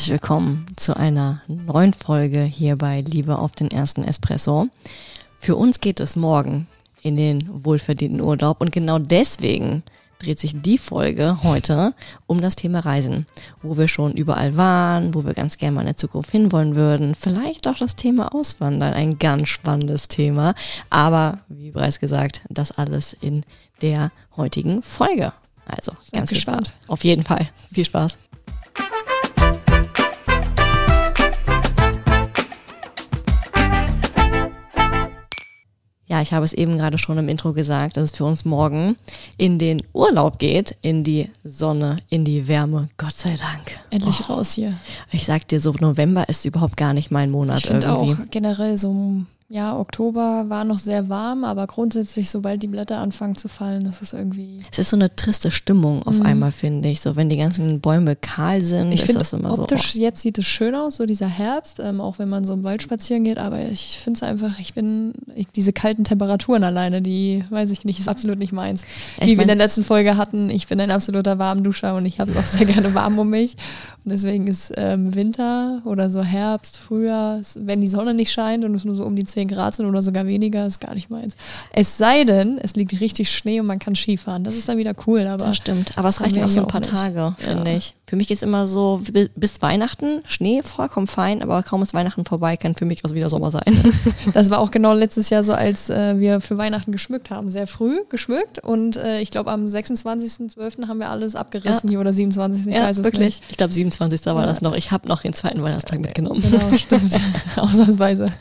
Herzlich willkommen zu einer neuen Folge hier bei Liebe auf den ersten Espresso. Für uns geht es morgen in den wohlverdienten Urlaub und genau deswegen dreht sich die Folge heute um das Thema Reisen, wo wir schon überall waren, wo wir ganz gerne mal in der Zukunft hinwollen würden. Vielleicht auch das Thema Auswandern, ein ganz spannendes Thema. Aber wie bereits gesagt, das alles in der heutigen Folge. Also ganz viel Spaß. Auf jeden Fall. Viel Spaß. Ja, ich habe es eben gerade schon im Intro gesagt, dass es für uns morgen in den Urlaub geht, in die Sonne, in die Wärme. Gott sei Dank. Endlich oh. raus hier. Ich sag dir, so November ist überhaupt gar nicht mein Monat ich irgendwie. auch generell so ja, Oktober war noch sehr warm, aber grundsätzlich, sobald die Blätter anfangen zu fallen, das ist irgendwie. Es ist so eine triste Stimmung auf mhm. einmal, finde ich. So, wenn die ganzen Bäume kahl sind, ich ist das immer optisch so. Optisch, oh. jetzt sieht es schön aus, so dieser Herbst, ähm, auch wenn man so im Wald spazieren geht, aber ich finde es einfach, ich bin, ich, diese kalten Temperaturen alleine, die, weiß ich nicht, ist absolut nicht meins. Ich Wie mein, wir in der letzten Folge hatten, ich bin ein absoluter Warmduscher und ich habe es auch sehr gerne warm um mich. Und deswegen ist ähm, Winter oder so Herbst, Frühjahr, wenn die Sonne nicht scheint und es nur so um die 10 Grad sind oder sogar weniger, ist gar nicht meins. Es sei denn, es liegt richtig Schnee und man kann Skifahren. Das ist dann wieder cool. Aber das stimmt. Aber es reicht ja auch so ein paar Tage, finde ja. ich. Für mich ist immer so, bis Weihnachten, Schnee vollkommen fein, aber kaum ist Weihnachten vorbei, kann für mich auch wieder Sommer sein. Das war auch genau letztes Jahr so, als äh, wir für Weihnachten geschmückt haben. Sehr früh geschmückt und äh, ich glaube am 26.12. haben wir alles abgerissen ja. hier oder 27. Ich ja, weiß es wirklich. Nicht. Ich glaube 27. war das noch. Ich habe noch den zweiten Weihnachtstag mitgenommen. Genau, stimmt. Ausnahmsweise.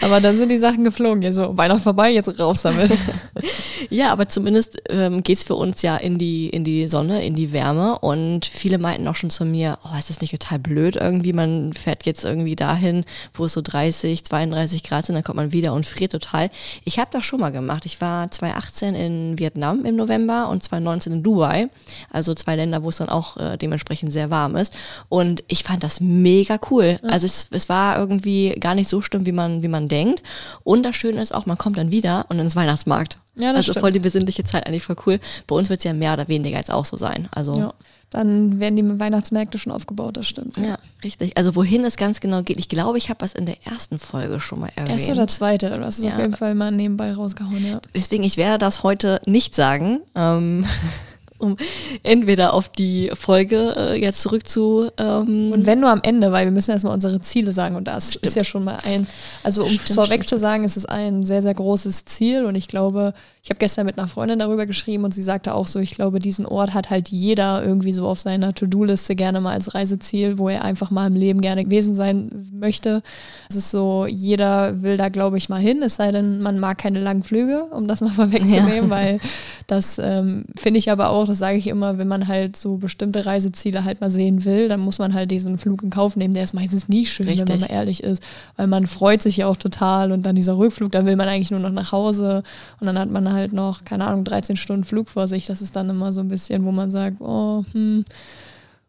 Aber dann sind die Sachen geflogen. Ja, so, Weihnachten vorbei, jetzt raus damit. ja, aber zumindest ähm, geht es für uns ja in die, in die Sonne, in die Wärme. Und viele meinten auch schon zu mir, oh, ist das nicht total blöd irgendwie? Man fährt jetzt irgendwie dahin, wo es so 30, 32 Grad sind, dann kommt man wieder und friert total. Ich habe das schon mal gemacht. Ich war 2018 in Vietnam im November und 2019 in Dubai. Also zwei Länder, wo es dann auch äh, dementsprechend sehr warm ist. Und ich fand das mega cool. Also es, es war irgendwie gar nicht so schlimm, wie man, wie man denkt. Und das Schöne ist auch, man kommt dann wieder und ins Weihnachtsmarkt. Ja, das also stimmt. voll die besinnliche Zeit, eigentlich voll cool. Bei uns wird es ja mehr oder weniger jetzt auch so sein. Also ja, dann werden die Weihnachtsmärkte schon aufgebaut, das stimmt. Ja, richtig. Also wohin es ganz genau geht, ich glaube, ich habe das in der ersten Folge schon mal erwähnt. Erste oder zweite, du hast es ja. auf jeden Fall mal nebenbei rausgehauen, ja. Deswegen, ich werde das heute nicht sagen. Ähm, um entweder auf die Folge äh, ja zurück zu. Ähm und wenn nur am Ende, weil wir müssen erstmal unsere Ziele sagen und das stimmt. ist ja schon mal ein, also um stimmt, vorweg stimmt. zu sagen, es ist ein sehr, sehr großes Ziel und ich glaube, ich habe gestern mit einer Freundin darüber geschrieben und sie sagte auch so, ich glaube, diesen Ort hat halt jeder irgendwie so auf seiner To-Do-Liste gerne mal als Reiseziel, wo er einfach mal im Leben gerne gewesen sein möchte. Es ist so, jeder will da, glaube ich, mal hin, es sei denn, man mag keine langen Flüge, um das mal vorwegzunehmen, ja. weil das ähm, finde ich aber auch, das sage ich immer, wenn man halt so bestimmte Reiseziele halt mal sehen will, dann muss man halt diesen Flug in Kauf nehmen. Der ist meistens nie schön, Richtig. wenn man mal ehrlich ist, weil man freut sich ja auch total und dann dieser Rückflug, da will man eigentlich nur noch nach Hause und dann hat man halt noch, keine Ahnung, 13 Stunden Flug vor sich. Das ist dann immer so ein bisschen, wo man sagt, oh, hm,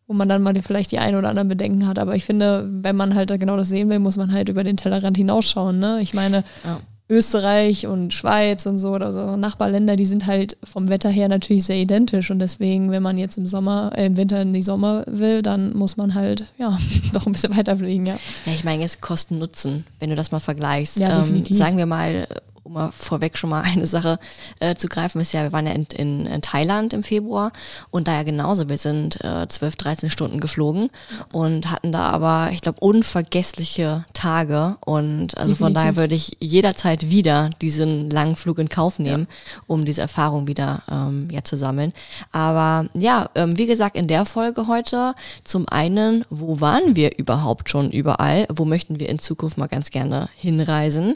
wo man dann mal vielleicht die ein oder anderen Bedenken hat. Aber ich finde, wenn man halt genau das sehen will, muss man halt über den Tellerrand hinausschauen. Ne? Ich meine, ja. Österreich und Schweiz und so oder so Nachbarländer, die sind halt vom Wetter her natürlich sehr identisch und deswegen, wenn man jetzt im Sommer, äh, im Winter in die Sommer will, dann muss man halt ja doch ein bisschen weiter fliegen, ja. Ja, ich meine jetzt Kosten Nutzen, wenn du das mal vergleichst. Ja, definitiv. Ähm, sagen wir mal um mal vorweg schon mal eine Sache äh, zu greifen, ist ja, wir waren ja in, in, in, Thailand im Februar und da ja genauso, wir sind äh, 12, 13 Stunden geflogen und hatten da aber, ich glaube, unvergessliche Tage und also Definitiv. von daher würde ich jederzeit wieder diesen langen Flug in Kauf nehmen, ja. um diese Erfahrung wieder ähm, ja, zu sammeln. Aber ja, ähm, wie gesagt, in der Folge heute zum einen, wo waren wir überhaupt schon überall? Wo möchten wir in Zukunft mal ganz gerne hinreisen?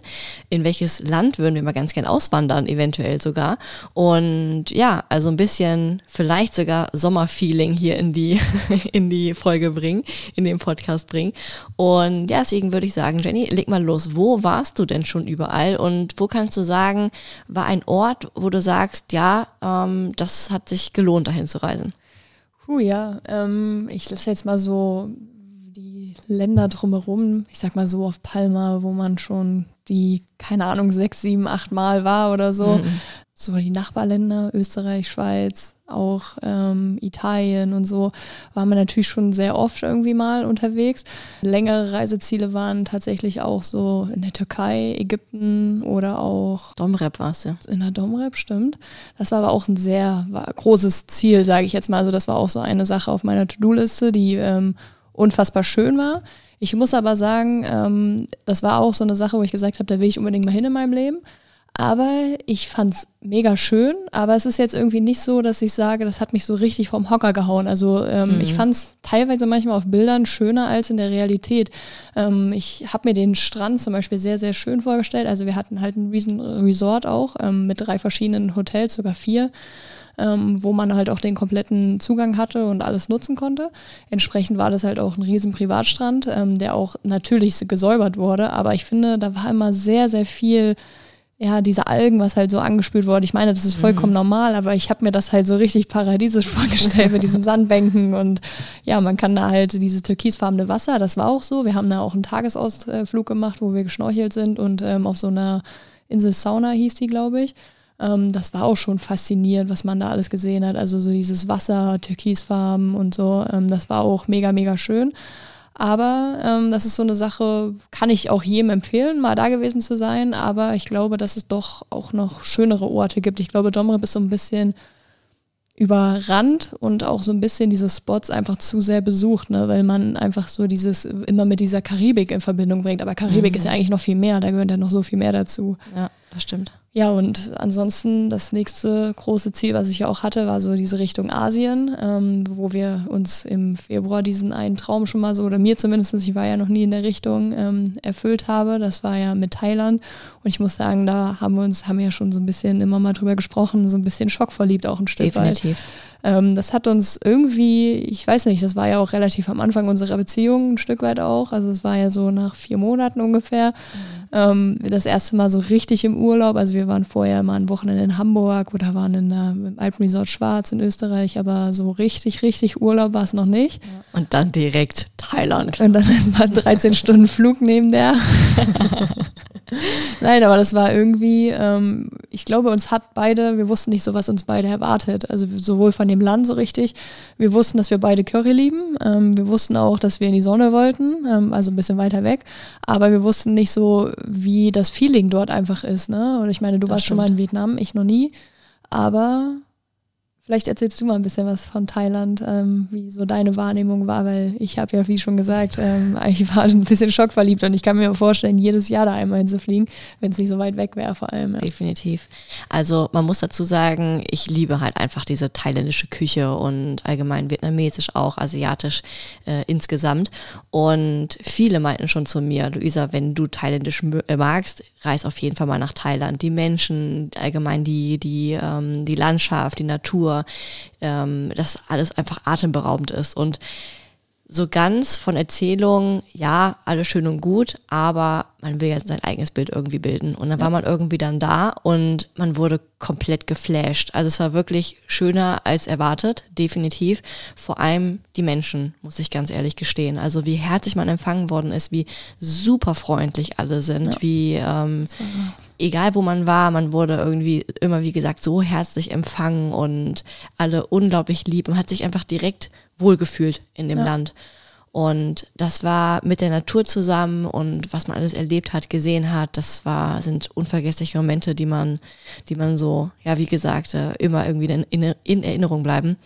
In welches Land würden wir mal ganz gern auswandern, eventuell sogar. Und ja, also ein bisschen vielleicht sogar Sommerfeeling hier in die, in die Folge bringen, in den Podcast bringen. Und ja, deswegen würde ich sagen, Jenny, leg mal los. Wo warst du denn schon überall und wo kannst du sagen, war ein Ort, wo du sagst, ja, ähm, das hat sich gelohnt, dahin zu reisen? Puh, ja, ähm, ich lasse jetzt mal so die Länder drumherum, ich sag mal so auf Palma, wo man schon die, keine Ahnung, sechs, sieben, acht Mal war oder so. Mhm. so die Nachbarländer, Österreich, Schweiz, auch ähm, Italien und so, waren wir natürlich schon sehr oft irgendwie mal unterwegs. Längere Reiseziele waren tatsächlich auch so in der Türkei, Ägypten oder auch Domrep war es ja. In der Domrep, stimmt. Das war aber auch ein sehr großes Ziel, sage ich jetzt mal. Also das war auch so eine Sache auf meiner To-Do-Liste, die ähm, unfassbar schön war. Ich muss aber sagen, ähm, das war auch so eine Sache, wo ich gesagt habe, da will ich unbedingt mal hin in meinem Leben. Aber ich fand es mega schön, aber es ist jetzt irgendwie nicht so, dass ich sage, das hat mich so richtig vom Hocker gehauen. Also ähm, mhm. ich fand es teilweise manchmal auf Bildern schöner als in der Realität. Ähm, ich habe mir den Strand zum Beispiel sehr, sehr schön vorgestellt. Also wir hatten halt ein riesen Resort auch ähm, mit drei verschiedenen Hotels, sogar vier. Ähm, wo man halt auch den kompletten Zugang hatte und alles nutzen konnte. Entsprechend war das halt auch ein riesen Privatstrand, ähm, der auch natürlich gesäubert wurde, aber ich finde, da war immer sehr, sehr viel ja, diese Algen, was halt so angespült wurde. Ich meine, das ist vollkommen mhm. normal, aber ich habe mir das halt so richtig paradiesisch vorgestellt mit diesen Sandbänken und ja, man kann da halt dieses türkisfarbene Wasser, das war auch so. Wir haben da auch einen Tagesausflug gemacht, wo wir geschnorchelt sind und ähm, auf so einer Insel Sauna hieß die, glaube ich. Ähm, das war auch schon faszinierend, was man da alles gesehen hat. Also so dieses Wasser, Türkisfarben und so, ähm, das war auch mega, mega schön. Aber ähm, das ist so eine Sache, kann ich auch jedem empfehlen, mal da gewesen zu sein. Aber ich glaube, dass es doch auch noch schönere Orte gibt. Ich glaube, Domrep ist so ein bisschen überrannt und auch so ein bisschen diese Spots einfach zu sehr besucht, ne? weil man einfach so dieses immer mit dieser Karibik in Verbindung bringt. Aber Karibik mhm. ist ja eigentlich noch viel mehr, da gehört ja noch so viel mehr dazu. Ja, das stimmt. Ja, und ansonsten das nächste große Ziel, was ich ja auch hatte, war so diese Richtung Asien, ähm, wo wir uns im Februar diesen einen Traum schon mal so, oder mir zumindest, ich war ja noch nie in der Richtung, ähm, erfüllt habe. Das war ja mit Thailand. Und ich muss sagen, da haben wir uns, haben wir ja schon so ein bisschen immer mal drüber gesprochen, so ein bisschen schockverliebt auch ein Stück Definitiv. weit. Ähm, das hat uns irgendwie, ich weiß nicht, das war ja auch relativ am Anfang unserer Beziehung ein Stück weit auch. Also es war ja so nach vier Monaten ungefähr. Mhm. Ähm, das erste Mal so richtig im Urlaub. Also wir waren vorher mal ein Wochenende in Hamburg oder waren in der, im Alpenresort Schwarz in Österreich, aber so richtig, richtig Urlaub war es noch nicht. Und dann direkt Thailand. Und dann erstmal 13 Stunden Flug neben der. Nein, aber das war irgendwie, ähm, ich glaube, uns hat beide, wir wussten nicht so, was uns beide erwartet. Also sowohl von dem Land so richtig. Wir wussten, dass wir beide Curry lieben. Ähm, wir wussten auch, dass wir in die Sonne wollten, ähm, also ein bisschen weiter weg. Aber wir wussten nicht so, wie das Feeling dort einfach ist. Ne? Und ich meine, du das warst stimmt. schon mal in Vietnam, ich noch nie. Aber Vielleicht erzählst du mal ein bisschen was von Thailand, ähm, wie so deine Wahrnehmung war, weil ich habe ja, wie schon gesagt, ähm, ich war ein bisschen schockverliebt und ich kann mir vorstellen, jedes Jahr da einmal hinzufliegen, wenn es nicht so weit weg wäre vor allem. Ja. Definitiv. Also man muss dazu sagen, ich liebe halt einfach diese thailändische Küche und allgemein vietnamesisch auch, asiatisch äh, insgesamt. Und viele meinten schon zu mir, Luisa, wenn du thailändisch äh, magst, reis auf jeden Fall mal nach Thailand. Die Menschen, allgemein die, die, ähm, die Landschaft, die Natur, ähm, dass alles einfach atemberaubend ist. Und so ganz von Erzählungen, ja, alles schön und gut, aber man will ja sein eigenes Bild irgendwie bilden. Und dann war man irgendwie dann da und man wurde komplett geflasht. Also es war wirklich schöner als erwartet, definitiv. Vor allem die Menschen, muss ich ganz ehrlich gestehen. Also wie herzlich man empfangen worden ist, wie super freundlich alle sind, ja. wie ähm, egal wo man war, man wurde irgendwie immer, wie gesagt, so herzlich empfangen und alle unglaublich lieb und hat sich einfach direkt wohlgefühlt in dem ja. Land. Und das war mit der Natur zusammen und was man alles erlebt hat, gesehen hat, das war, sind unvergessliche Momente, die man, die man so, ja, wie gesagt, äh, immer irgendwie in, in Erinnerung bleiben.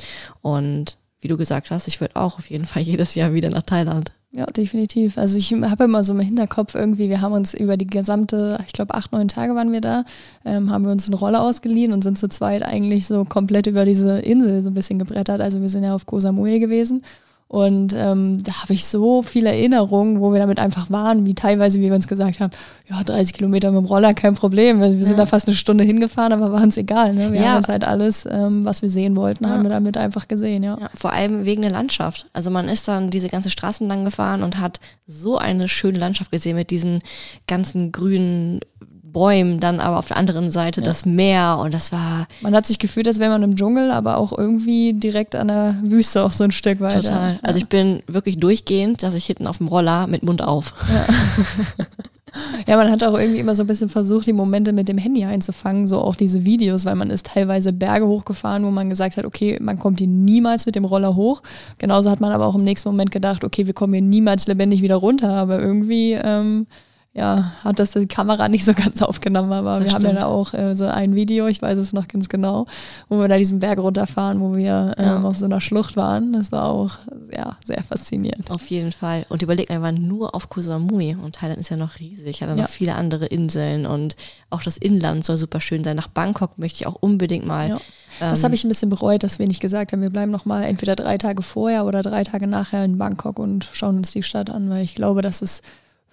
Und wie du gesagt hast, ich würde auch auf jeden Fall jedes Jahr wieder nach Thailand. Ja, definitiv. Also ich habe immer so im Hinterkopf irgendwie, wir haben uns über die gesamte, ich glaube acht, neun Tage waren wir da, ähm, haben wir uns eine Rolle ausgeliehen und sind zu zweit eigentlich so komplett über diese Insel so ein bisschen gebrettert. Also wir sind ja auf Koh Samui gewesen und ähm, da habe ich so viele Erinnerungen, wo wir damit einfach waren, wie teilweise, wie wir uns gesagt haben, ja, 30 Kilometer mit dem Roller, kein Problem. Wir sind ja. da fast eine Stunde hingefahren, aber war uns egal. Ne? Wir ja. haben uns halt alles, ähm, was wir sehen wollten, ja. haben wir damit einfach gesehen, ja. Vor allem wegen der Landschaft. Also man ist dann diese ganze Straßen lang gefahren und hat so eine schöne Landschaft gesehen mit diesen ganzen grünen Bäumen, dann aber auf der anderen Seite ja. das Meer und das war. Man hat sich gefühlt, als wäre man im Dschungel, aber auch irgendwie direkt an der Wüste auch so ein Stück weiter. Total. Also ich bin wirklich durchgehend, dass ich hinten auf dem Roller mit Mund auf. Ja. Ja, man hat auch irgendwie immer so ein bisschen versucht, die Momente mit dem Handy einzufangen, so auch diese Videos, weil man ist teilweise Berge hochgefahren, wo man gesagt hat, okay, man kommt hier niemals mit dem Roller hoch. Genauso hat man aber auch im nächsten Moment gedacht, okay, wir kommen hier niemals lebendig wieder runter, aber irgendwie ähm, ja, hat das die Kamera nicht so ganz aufgenommen, aber das wir stimmt. haben ja da auch äh, so ein Video, ich weiß es noch ganz genau, wo wir da diesen Berg runterfahren, wo wir ähm, ja. auf so einer Schlucht waren. Das war auch ja, sehr faszinierend. Auf jeden Fall. Und überlegt einfach nur auf Koh Samui und Thailand ist ja noch riesig, hat ja noch viele andere Inseln und auch das Inland soll super schön sein. Nach Bangkok möchte ich auch unbedingt mal. Ja. Das habe ähm, ich ein bisschen bereut, dass wir nicht gesagt haben, wir bleiben noch mal entweder drei Tage vorher oder drei Tage nachher in Bangkok und schauen uns die Stadt an, weil ich glaube, das ist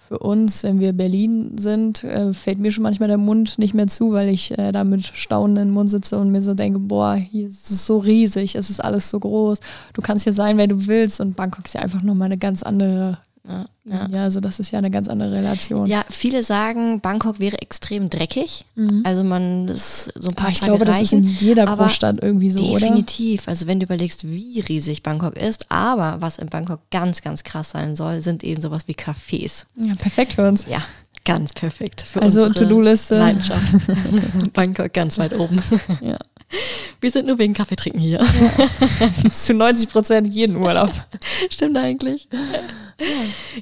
für uns, wenn wir Berlin sind, äh, fällt mir schon manchmal der Mund nicht mehr zu, weil ich äh, da mit Staunen im Mund sitze und mir so denke, boah, hier ist es so riesig, es ist alles so groß, du kannst hier sein, wer du willst und Bangkok ist ja einfach nochmal eine ganz andere ja, ja. ja, also das ist ja eine ganz andere Relation. Ja, viele sagen, Bangkok wäre extrem dreckig. Mhm. Also man ist so ein paar aber ich Tage glaube, reichen, das ist in jeder Großstadt irgendwie so, definitiv. Oder? Also wenn du überlegst, wie riesig Bangkok ist, aber was in Bangkok ganz, ganz krass sein soll, sind eben sowas wie Cafés. Ja, perfekt für uns. Ja, ganz perfekt. Für also To-Do-Liste. Leidenschaft. Bangkok ganz weit oben. Ja. Wir sind nur wegen Kaffee trinken hier. Ja. Zu 90 Prozent jeden Urlaub. Stimmt eigentlich.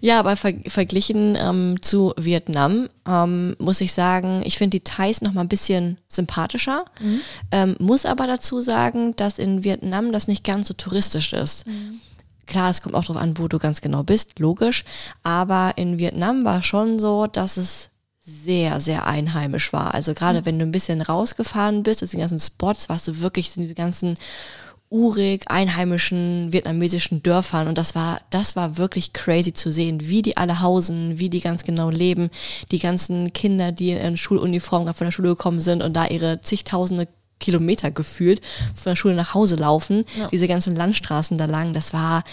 Ja, aber ver verglichen ähm, zu Vietnam ähm, muss ich sagen, ich finde die Thais noch mal ein bisschen sympathischer. Mhm. Ähm, muss aber dazu sagen, dass in Vietnam das nicht ganz so touristisch ist. Mhm. Klar, es kommt auch darauf an, wo du ganz genau bist, logisch. Aber in Vietnam war schon so, dass es sehr, sehr einheimisch war. Also gerade mhm. wenn du ein bisschen rausgefahren bist, also die ganzen Spots, warst du wirklich in die ganzen urig einheimischen vietnamesischen Dörfern und das war das war wirklich crazy zu sehen, wie die alle hausen, wie die ganz genau leben, die ganzen Kinder, die in Schuluniform gerade von der Schule gekommen sind und da ihre zigtausende Kilometer gefühlt von der Schule nach Hause laufen, ja. diese ganzen Landstraßen da lang, das war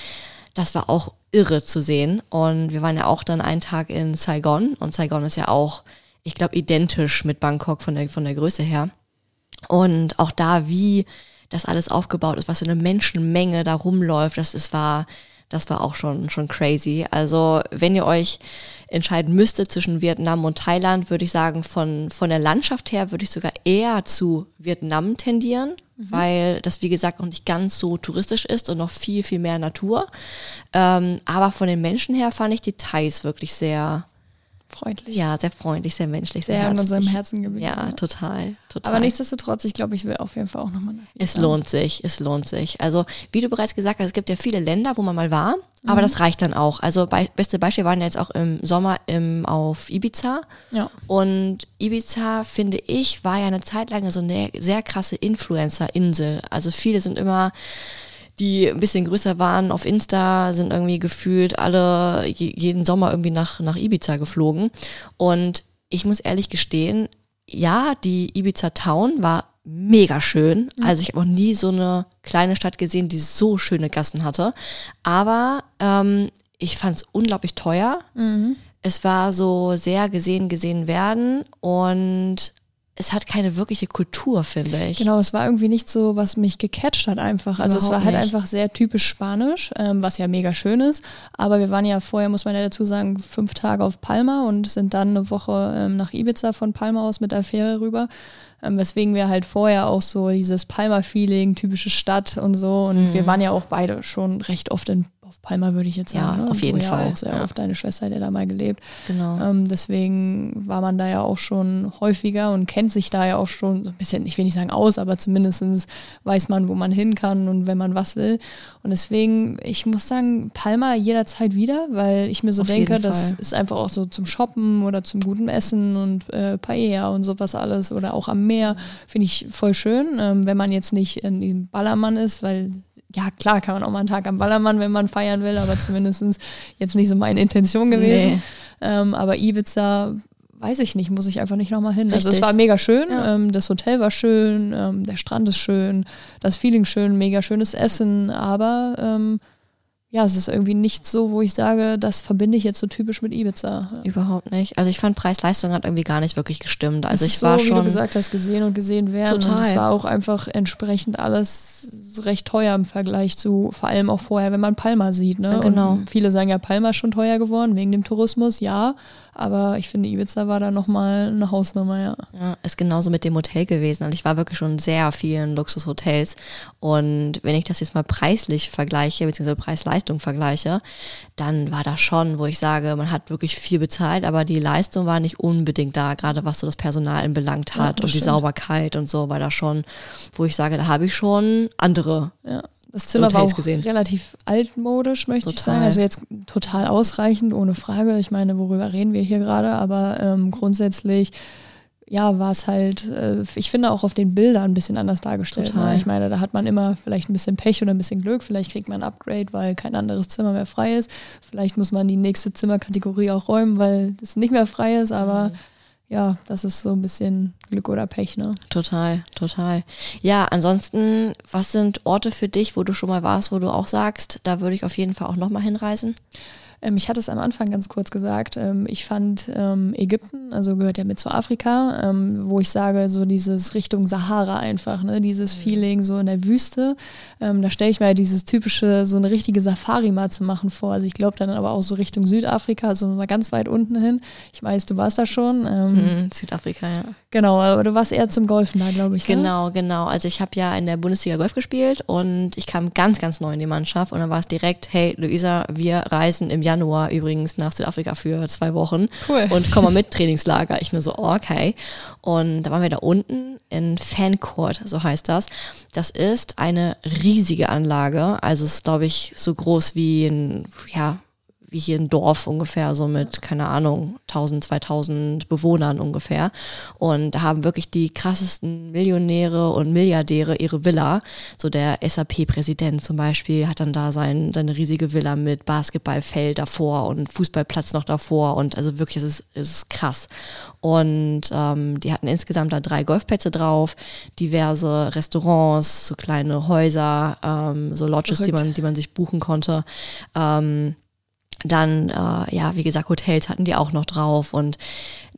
das war auch irre zu sehen und wir waren ja auch dann einen Tag in Saigon und Saigon ist ja auch ich glaube identisch mit Bangkok von der von der Größe her und auch da wie das alles aufgebaut ist, was für eine Menschenmenge da rumläuft, das ist, war, das war auch schon, schon crazy. Also, wenn ihr euch entscheiden müsstet zwischen Vietnam und Thailand, würde ich sagen, von, von der Landschaft her würde ich sogar eher zu Vietnam tendieren, mhm. weil das, wie gesagt, auch nicht ganz so touristisch ist und noch viel, viel mehr Natur. Ähm, aber von den Menschen her fand ich die Thais wirklich sehr, freundlich. Ja, sehr freundlich, sehr menschlich, sehr, sehr in unserem Herzen geblieben. Ja, total, total. Aber nichtsdestotrotz, ich glaube, ich will auf jeden Fall auch nochmal nach Es lohnt sich, es lohnt sich. Also, wie du bereits gesagt hast, es gibt ja viele Länder, wo man mal war, mhm. aber das reicht dann auch. Also, bei, beste Beispiel waren ja jetzt auch im Sommer im, auf Ibiza. Ja. Und Ibiza, finde ich, war ja eine Zeit lang so eine sehr krasse Influencer-Insel. Also, viele sind immer die ein bisschen größer waren auf Insta, sind irgendwie gefühlt alle jeden Sommer irgendwie nach, nach Ibiza geflogen. Und ich muss ehrlich gestehen, ja, die Ibiza Town war mega schön. Mhm. Also ich habe auch nie so eine kleine Stadt gesehen, die so schöne Gassen hatte. Aber ähm, ich fand es unglaublich teuer. Mhm. Es war so sehr gesehen, gesehen werden und es hat keine wirkliche Kultur, finde ich. Genau, es war irgendwie nicht so, was mich gecatcht hat einfach. Also Überhaupt es war halt nicht. einfach sehr typisch Spanisch, ähm, was ja mega schön ist. Aber wir waren ja vorher, muss man ja dazu sagen, fünf Tage auf Palma und sind dann eine Woche ähm, nach Ibiza von Palma aus mit der Fähre rüber. Ähm, weswegen wir halt vorher auch so dieses Palma-Feeling, typische Stadt und so. Und mhm. wir waren ja auch beide schon recht oft in auf Palma würde ich jetzt sagen. Ja, ne? auf jeden Fall. Ja auch sehr ja. oft deine Schwester hat ja da mal gelebt. Genau. Ähm, deswegen war man da ja auch schon häufiger und kennt sich da ja auch schon so ein bisschen, ich will nicht sagen aus, aber zumindest weiß man, wo man hin kann und wenn man was will. Und deswegen, ich muss sagen, Palma jederzeit wieder, weil ich mir so auf denke, das ist einfach auch so zum Shoppen oder zum guten Essen und äh, Paella und sowas alles oder auch am Meer. Finde ich voll schön, ähm, wenn man jetzt nicht in dem Ballermann ist, weil ja, klar, kann man auch mal einen Tag am Ballermann, wenn man feiern will, aber zumindest jetzt nicht so meine Intention gewesen. Nee. Ähm, aber Ibiza, weiß ich nicht, muss ich einfach nicht nochmal hin. Richtig. Also es war mega schön, ja. ähm, das Hotel war schön, ähm, der Strand ist schön, das Feeling schön, mega schönes Essen, aber ähm, ja, es ist irgendwie nicht so, wo ich sage, das verbinde ich jetzt so typisch mit Ibiza. Überhaupt nicht. Also ich fand Preis-Leistung hat irgendwie gar nicht wirklich gestimmt. Also ich so, war schon, wie du gesagt hast, gesehen und gesehen werden. Total. Und es war auch einfach entsprechend alles recht teuer im Vergleich zu, vor allem auch vorher, wenn man Palma sieht. Ne? Ja, genau. Und viele sagen ja, Palma ist schon teuer geworden wegen dem Tourismus. Ja, aber ich finde, Ibiza war da nochmal eine Hausnummer, ja. Ja, ist genauso mit dem Hotel gewesen. Also ich war wirklich schon sehr vielen Luxushotels. Und wenn ich das jetzt mal preislich vergleiche, beziehungsweise Preis-Leistung vergleiche, dann war das schon, wo ich sage, man hat wirklich viel bezahlt, aber die Leistung war nicht unbedingt da, gerade was so das Personal anbelangt hat ja, und die Sauberkeit und so war da schon, wo ich sage, da habe ich schon andere ja. Das Zimmer war auch gesehen. relativ altmodisch, möchte total. ich sagen. Also jetzt total ausreichend, ohne Frage. Ich meine, worüber reden wir hier gerade? Aber ähm, grundsätzlich, ja, war es halt, äh, ich finde auch auf den Bildern ein bisschen anders dargestellt. Ne? Ich meine, da hat man immer vielleicht ein bisschen Pech oder ein bisschen Glück. Vielleicht kriegt man ein Upgrade, weil kein anderes Zimmer mehr frei ist. Vielleicht muss man die nächste Zimmerkategorie auch räumen, weil es nicht mehr frei ist. Aber mhm ja, das ist so ein bisschen Glück oder Pech, ne? Total, total. Ja, ansonsten, was sind Orte für dich, wo du schon mal warst, wo du auch sagst, da würde ich auf jeden Fall auch nochmal hinreisen? Ähm, ich hatte es am Anfang ganz kurz gesagt. Ähm, ich fand ähm, Ägypten, also gehört ja mit zu Afrika, wo ich sage, so dieses Richtung Sahara einfach, ne? dieses mhm. Feeling so in der Wüste. Da stelle ich mir dieses typische, so eine richtige Safari mal zu machen vor. Also ich glaube dann aber auch so Richtung Südafrika, so mal ganz weit unten hin. Ich weiß, du warst da schon. Mhm, Südafrika, ja. Genau, aber du warst eher zum Golfen da, glaube ich. Ne? Genau, ne? genau. Also ich habe ja in der Bundesliga Golf gespielt und ich kam ganz, ganz neu in die Mannschaft und dann war es direkt, hey Luisa, wir reisen im Januar übrigens nach Südafrika für zwei Wochen cool. und komm mal mit Trainingslager. Ich nur so, okay. Und da waren wir da unten in Fancourt, so heißt das. Das ist eine riesige Anlage, also es ist glaube ich so groß wie ein, ja, wie hier ein Dorf ungefähr, so mit, keine Ahnung, 1000, 2000 Bewohnern ungefähr. Und da haben wirklich die krassesten Millionäre und Milliardäre ihre Villa. So der SAP-Präsident zum Beispiel hat dann da sein, seine riesige Villa mit Basketballfeld davor und Fußballplatz noch davor. Und also wirklich, es ist, es ist krass. Und ähm, die hatten insgesamt da drei Golfplätze drauf, diverse Restaurants, so kleine Häuser, ähm, so Lodges, die man, die man sich buchen konnte. Ähm, dann, äh, ja, wie gesagt, Hotels hatten die auch noch drauf und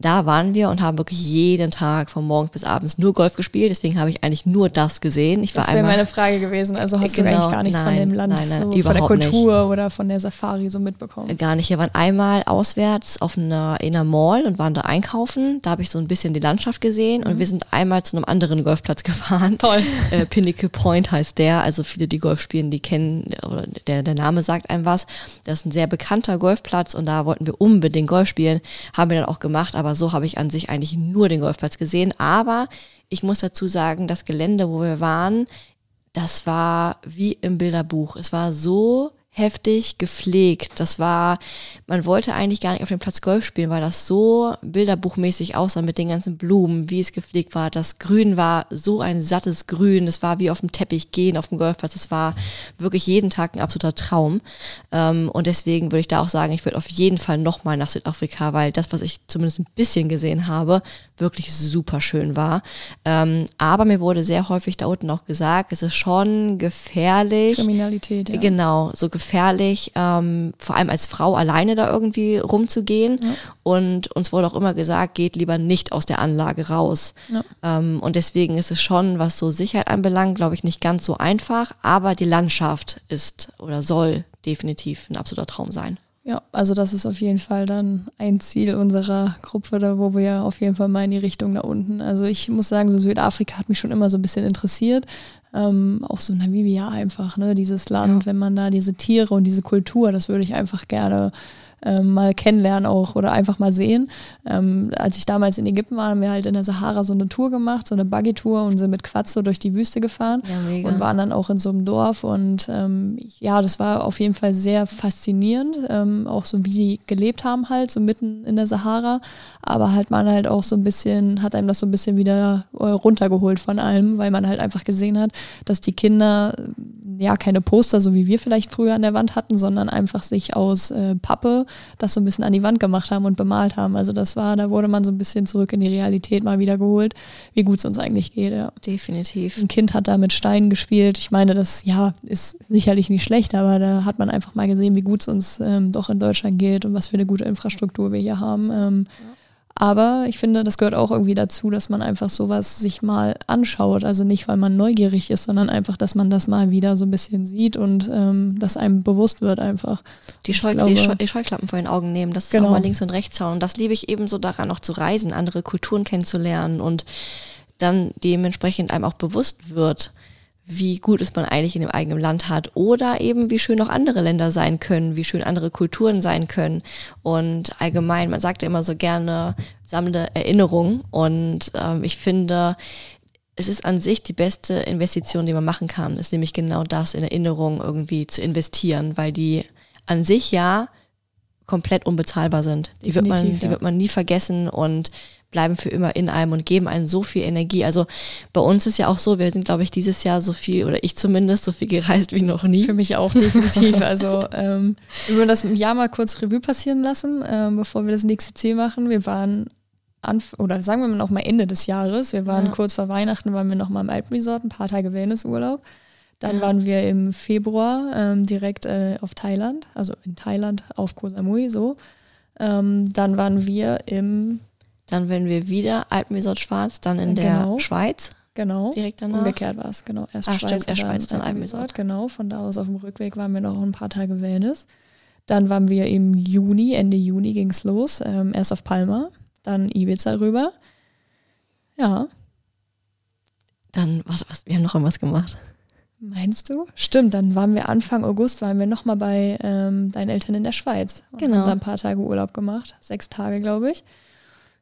da waren wir und haben wirklich jeden Tag von morgens bis abends nur Golf gespielt. Deswegen habe ich eigentlich nur das gesehen. Ich war das wäre meine Frage gewesen. Also hast genau, du eigentlich gar nichts nein, von dem Land, nein, nein, so von der Kultur nicht. oder von der Safari so mitbekommen? Gar nicht. Wir waren einmal auswärts auf einer, in einer Mall und waren da einkaufen. Da habe ich so ein bisschen die Landschaft gesehen mhm. und wir sind einmal zu einem anderen Golfplatz gefahren. Toll. Äh, Pinnacle Point heißt der. Also viele, die Golf spielen, die kennen, oder der, der Name sagt einem was. Das ist ein sehr bekannter Golfplatz und da wollten wir unbedingt Golf spielen. Haben wir dann auch gemacht, aber aber so habe ich an sich eigentlich nur den Golfplatz gesehen. Aber ich muss dazu sagen, das Gelände, wo wir waren, das war wie im Bilderbuch. Es war so heftig gepflegt. Das war, man wollte eigentlich gar nicht auf dem Platz Golf spielen, weil das so bilderbuchmäßig aussah mit den ganzen Blumen, wie es gepflegt war. Das Grün war so ein sattes Grün. Das war wie auf dem Teppich gehen auf dem Golfplatz. Das war wirklich jeden Tag ein absoluter Traum. Ähm, und deswegen würde ich da auch sagen, ich würde auf jeden Fall nochmal nach Südafrika, weil das, was ich zumindest ein bisschen gesehen habe, wirklich super schön war. Ähm, aber mir wurde sehr häufig da unten auch gesagt, es ist schon gefährlich. Kriminalität, ja. Genau, so gefährlich gefährlich, ähm, vor allem als Frau alleine da irgendwie rumzugehen. Ja. Und uns wurde auch immer gesagt, geht lieber nicht aus der Anlage raus. Ja. Ähm, und deswegen ist es schon, was so Sicherheit anbelangt, glaube ich, nicht ganz so einfach. Aber die Landschaft ist oder soll definitiv ein absoluter Traum sein. Ja, also das ist auf jeden Fall dann ein Ziel unserer Gruppe, da wo wir auf jeden Fall mal in die Richtung da unten. Also ich muss sagen, so Südafrika hat mich schon immer so ein bisschen interessiert ähm, auch so Namibia einfach, ne, dieses Land, ja. wenn man da diese Tiere und diese Kultur, das würde ich einfach gerne ähm, mal kennenlernen auch oder einfach mal sehen. Ähm, als ich damals in Ägypten war, haben wir halt in der Sahara so eine Tour gemacht, so eine Buggy-Tour und sind mit Quatsch so durch die Wüste gefahren ja, und waren dann auch in so einem Dorf und ähm, ja, das war auf jeden Fall sehr faszinierend, ähm, auch so wie die gelebt haben halt, so mitten in der Sahara, aber halt man halt auch so ein bisschen, hat einem das so ein bisschen wieder äh, runtergeholt von allem, weil man halt einfach gesehen hat, dass die Kinder ja, keine Poster, so wie wir vielleicht früher an der Wand hatten, sondern einfach sich aus äh, Pappe das so ein bisschen an die Wand gemacht haben und bemalt haben. Also das war, da wurde man so ein bisschen zurück in die Realität mal wieder geholt, wie gut es uns eigentlich geht. Ja. Definitiv. Ein Kind hat da mit Steinen gespielt. Ich meine, das ja ist sicherlich nicht schlecht, aber da hat man einfach mal gesehen, wie gut es uns ähm, doch in Deutschland geht und was für eine gute Infrastruktur wir hier haben. Ähm, ja aber ich finde, das gehört auch irgendwie dazu, dass man einfach sowas sich mal anschaut. Also nicht, weil man neugierig ist, sondern einfach, dass man das mal wieder so ein bisschen sieht und ähm, dass einem bewusst wird einfach. Die, Scheu glaube, die, Scheu die, Scheuklappen vor den Augen nehmen, das genau. auch mal links und rechts schauen. Und das liebe ich eben so daran, auch zu reisen, andere Kulturen kennenzulernen und dann dementsprechend einem auch bewusst wird, wie gut es man eigentlich in dem eigenen Land hat oder eben wie schön auch andere Länder sein können, wie schön andere Kulturen sein können. Und allgemein, man sagt ja immer so gerne, sammle Erinnerungen und ähm, ich finde, es ist an sich die beste Investition, die man machen kann, ist nämlich genau das, in Erinnerungen irgendwie zu investieren, weil die an sich ja komplett unbezahlbar sind. Die Definitiv, wird man, die wird man nie vergessen und bleiben für immer in einem und geben einen so viel Energie. Also bei uns ist ja auch so, wir sind, glaube ich, dieses Jahr so viel, oder ich zumindest, so viel gereist wie noch nie. Für mich auch definitiv. also ähm, wir wollen das Jahr mal kurz Revue passieren lassen, ähm, bevor wir das nächste Ziel machen. Wir waren Anf oder sagen wir mal noch mal Ende des Jahres. Wir waren ja. kurz vor Weihnachten, waren wir noch mal im Alpenresort, ein paar Tage Wellnessurlaub. Dann ja. waren wir im Februar ähm, direkt äh, auf Thailand, also in Thailand auf Koh Samui so. Ähm, dann waren wir im dann werden wir wieder Alpenresort Schwarz, dann in der genau. Schweiz. Genau. Direkt danach. Umgekehrt war es, genau. Erst ah, Schweiz, stimmt, erst Schweiz, dann Alpenresort. Genau, von da aus auf dem Rückweg waren wir noch ein paar Tage Wellness. Dann waren wir im Juni, Ende Juni ging es los. Ähm, erst auf Palma, dann Ibiza rüber. Ja. Dann, warte, was, wir haben noch irgendwas gemacht. Meinst du? Stimmt, dann waren wir Anfang August, waren wir nochmal bei ähm, deinen Eltern in der Schweiz. Genau. Haben da ein paar Tage Urlaub gemacht. Sechs Tage, glaube ich.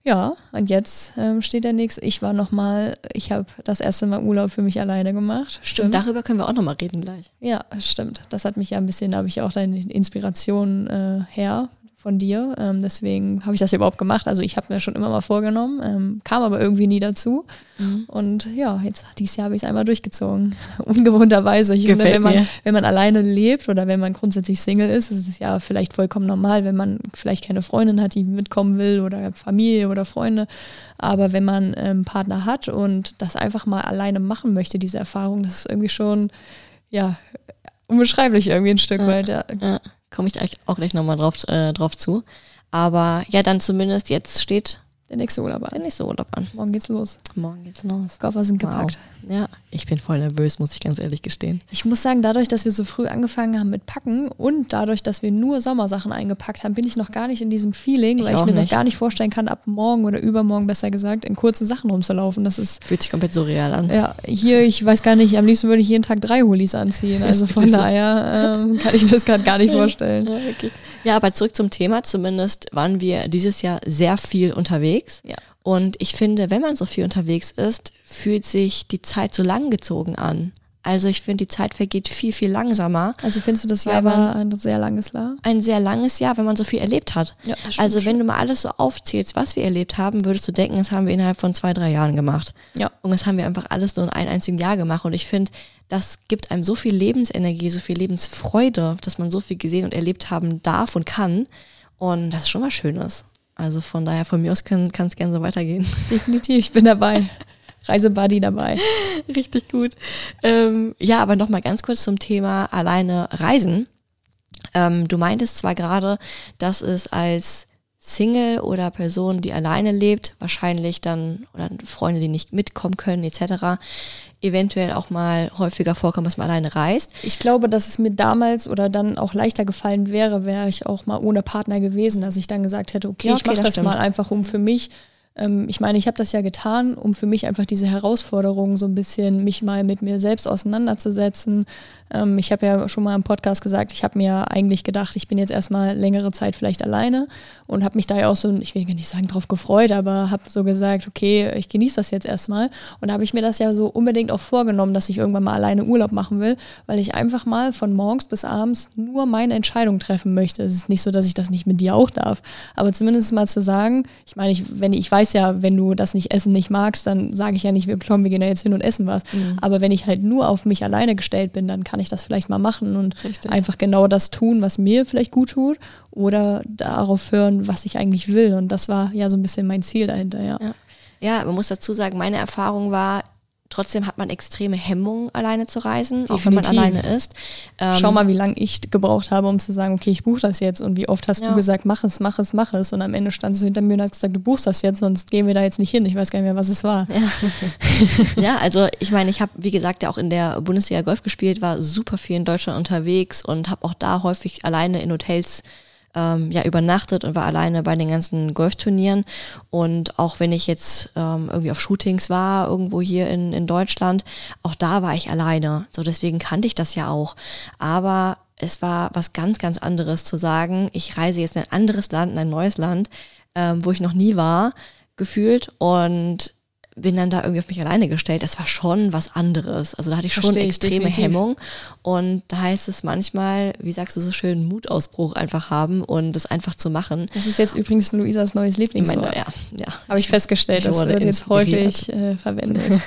Ja, und jetzt ähm, steht der nächste. Ich war nochmal, ich habe das erste Mal Urlaub für mich alleine gemacht. Stimmt, darüber können wir auch nochmal reden gleich. Ja, stimmt. Das hat mich ja ein bisschen, da habe ich auch deine Inspiration äh, her, von dir. Ähm, deswegen habe ich das überhaupt gemacht. Also ich habe mir schon immer mal vorgenommen, ähm, kam aber irgendwie nie dazu. Mhm. Und ja, jetzt dieses Jahr habe ich es einmal durchgezogen. Ungewohnterweise. Ich finde, wenn man, wenn man alleine lebt oder wenn man grundsätzlich Single ist, ist es ja vielleicht vollkommen normal, wenn man vielleicht keine Freundin hat, die mitkommen will oder Familie oder Freunde. Aber wenn man einen ähm, Partner hat und das einfach mal alleine machen möchte, diese Erfahrung, das ist irgendwie schon, ja, unbeschreiblich irgendwie ein Stück ja, weit. Ja. ja komme ich auch gleich nochmal drauf, äh, drauf zu. Aber ja, dann zumindest jetzt steht der nächste Urlaub an. Der nächste Urlaub an. Morgen geht's los. Morgen geht's los. Koffer sind gepackt. Wow. Ja, ich bin voll nervös, muss ich ganz ehrlich gestehen. Ich muss sagen, dadurch, dass wir so früh angefangen haben mit Packen und dadurch, dass wir nur Sommersachen eingepackt haben, bin ich noch gar nicht in diesem Feeling, ich weil ich mir nicht. noch gar nicht vorstellen kann, ab morgen oder übermorgen besser gesagt, in kurzen Sachen rumzulaufen. Das ist. Fühlt sich komplett surreal an. Ja, hier, ich weiß gar nicht, am liebsten würde ich jeden Tag drei Hoodies anziehen. Also von daher ähm, kann ich mir das gerade gar nicht vorstellen. Ja, okay. Ja, aber zurück zum Thema. Zumindest waren wir dieses Jahr sehr viel unterwegs. Ja. Und ich finde, wenn man so viel unterwegs ist, fühlt sich die Zeit so lang gezogen an. Also ich finde, die Zeit vergeht viel, viel langsamer. Also findest du, das Jahr war ein sehr langes Jahr? Ein sehr langes Jahr, wenn man so viel erlebt hat. Ja, also wenn du mal alles so aufzählst, was wir erlebt haben, würdest du denken, das haben wir innerhalb von zwei, drei Jahren gemacht. Ja. Und das haben wir einfach alles nur in einem einzigen Jahr gemacht. Und ich finde, das gibt einem so viel Lebensenergie, so viel Lebensfreude, dass man so viel gesehen und erlebt haben darf und kann. Und das ist schon was Schönes. Also von daher, von mir aus kann es gerne so weitergehen. Definitiv, ich bin dabei. Reisebuddy dabei. Richtig gut. Ähm, ja, aber nochmal ganz kurz zum Thema alleine reisen. Ähm, du meintest zwar gerade, dass es als Single oder Person, die alleine lebt, wahrscheinlich dann, oder Freunde, die nicht mitkommen können, etc., eventuell auch mal häufiger vorkommt, dass man alleine reist. Ich glaube, dass es mir damals oder dann auch leichter gefallen wäre, wäre ich auch mal ohne Partner gewesen, dass ich dann gesagt hätte, okay, ja, okay ich mache das, das mal einfach um für mich ich meine, ich habe das ja getan, um für mich einfach diese Herausforderung so ein bisschen, mich mal mit mir selbst auseinanderzusetzen. Ähm, ich habe ja schon mal im Podcast gesagt, ich habe mir eigentlich gedacht, ich bin jetzt erstmal längere Zeit vielleicht alleine und habe mich da ja auch so, ich will gar nicht sagen, drauf gefreut, aber habe so gesagt, okay, ich genieße das jetzt erstmal. Und da habe ich mir das ja so unbedingt auch vorgenommen, dass ich irgendwann mal alleine Urlaub machen will, weil ich einfach mal von morgens bis abends nur meine Entscheidung treffen möchte. Es ist nicht so, dass ich das nicht mit dir auch darf, aber zumindest mal zu sagen, ich meine, ich, wenn ich weiß ja, wenn du das nicht essen nicht magst, dann sage ich ja nicht, wir, wir gehen da jetzt hin und essen was. Mhm. Aber wenn ich halt nur auf mich alleine gestellt bin, dann kann kann ich das vielleicht mal machen und Richtig. einfach genau das tun, was mir vielleicht gut tut oder darauf hören, was ich eigentlich will. Und das war ja so ein bisschen mein Ziel dahinter, ja. ja. Ja, man muss dazu sagen, meine Erfahrung war, Trotzdem hat man extreme Hemmungen, alleine zu reisen, Definitiv. auch wenn man alleine ist. Ähm, Schau mal, wie lange ich gebraucht habe, um zu sagen, okay, ich buche das jetzt. Und wie oft hast ja. du gesagt, mach es, mach es, mach es. Und am Ende standst du hinter mir und hast gesagt, du buchst das jetzt, sonst gehen wir da jetzt nicht hin. Ich weiß gar nicht mehr, was es war. Ja, ja also ich meine, ich habe, wie gesagt, ja auch in der Bundesliga Golf gespielt, war super viel in Deutschland unterwegs und habe auch da häufig alleine in Hotels ähm, ja übernachtet und war alleine bei den ganzen Golfturnieren. Und auch wenn ich jetzt ähm, irgendwie auf Shootings war, irgendwo hier in, in Deutschland, auch da war ich alleine. So deswegen kannte ich das ja auch. Aber es war was ganz, ganz anderes zu sagen, ich reise jetzt in ein anderes Land, in ein neues Land, ähm, wo ich noch nie war, gefühlt. Und bin dann da irgendwie auf mich alleine gestellt. Das war schon was anderes. Also da hatte ich schon Versteh extreme ich, Hemmung. Und da heißt es manchmal, wie sagst du so schön, Mutausbruch einfach haben und das einfach zu machen. Das ist jetzt übrigens Luisas neues Lieblingswort. Meine, ja, ja. Habe ich festgestellt, das wird jetzt häufig äh, verwendet.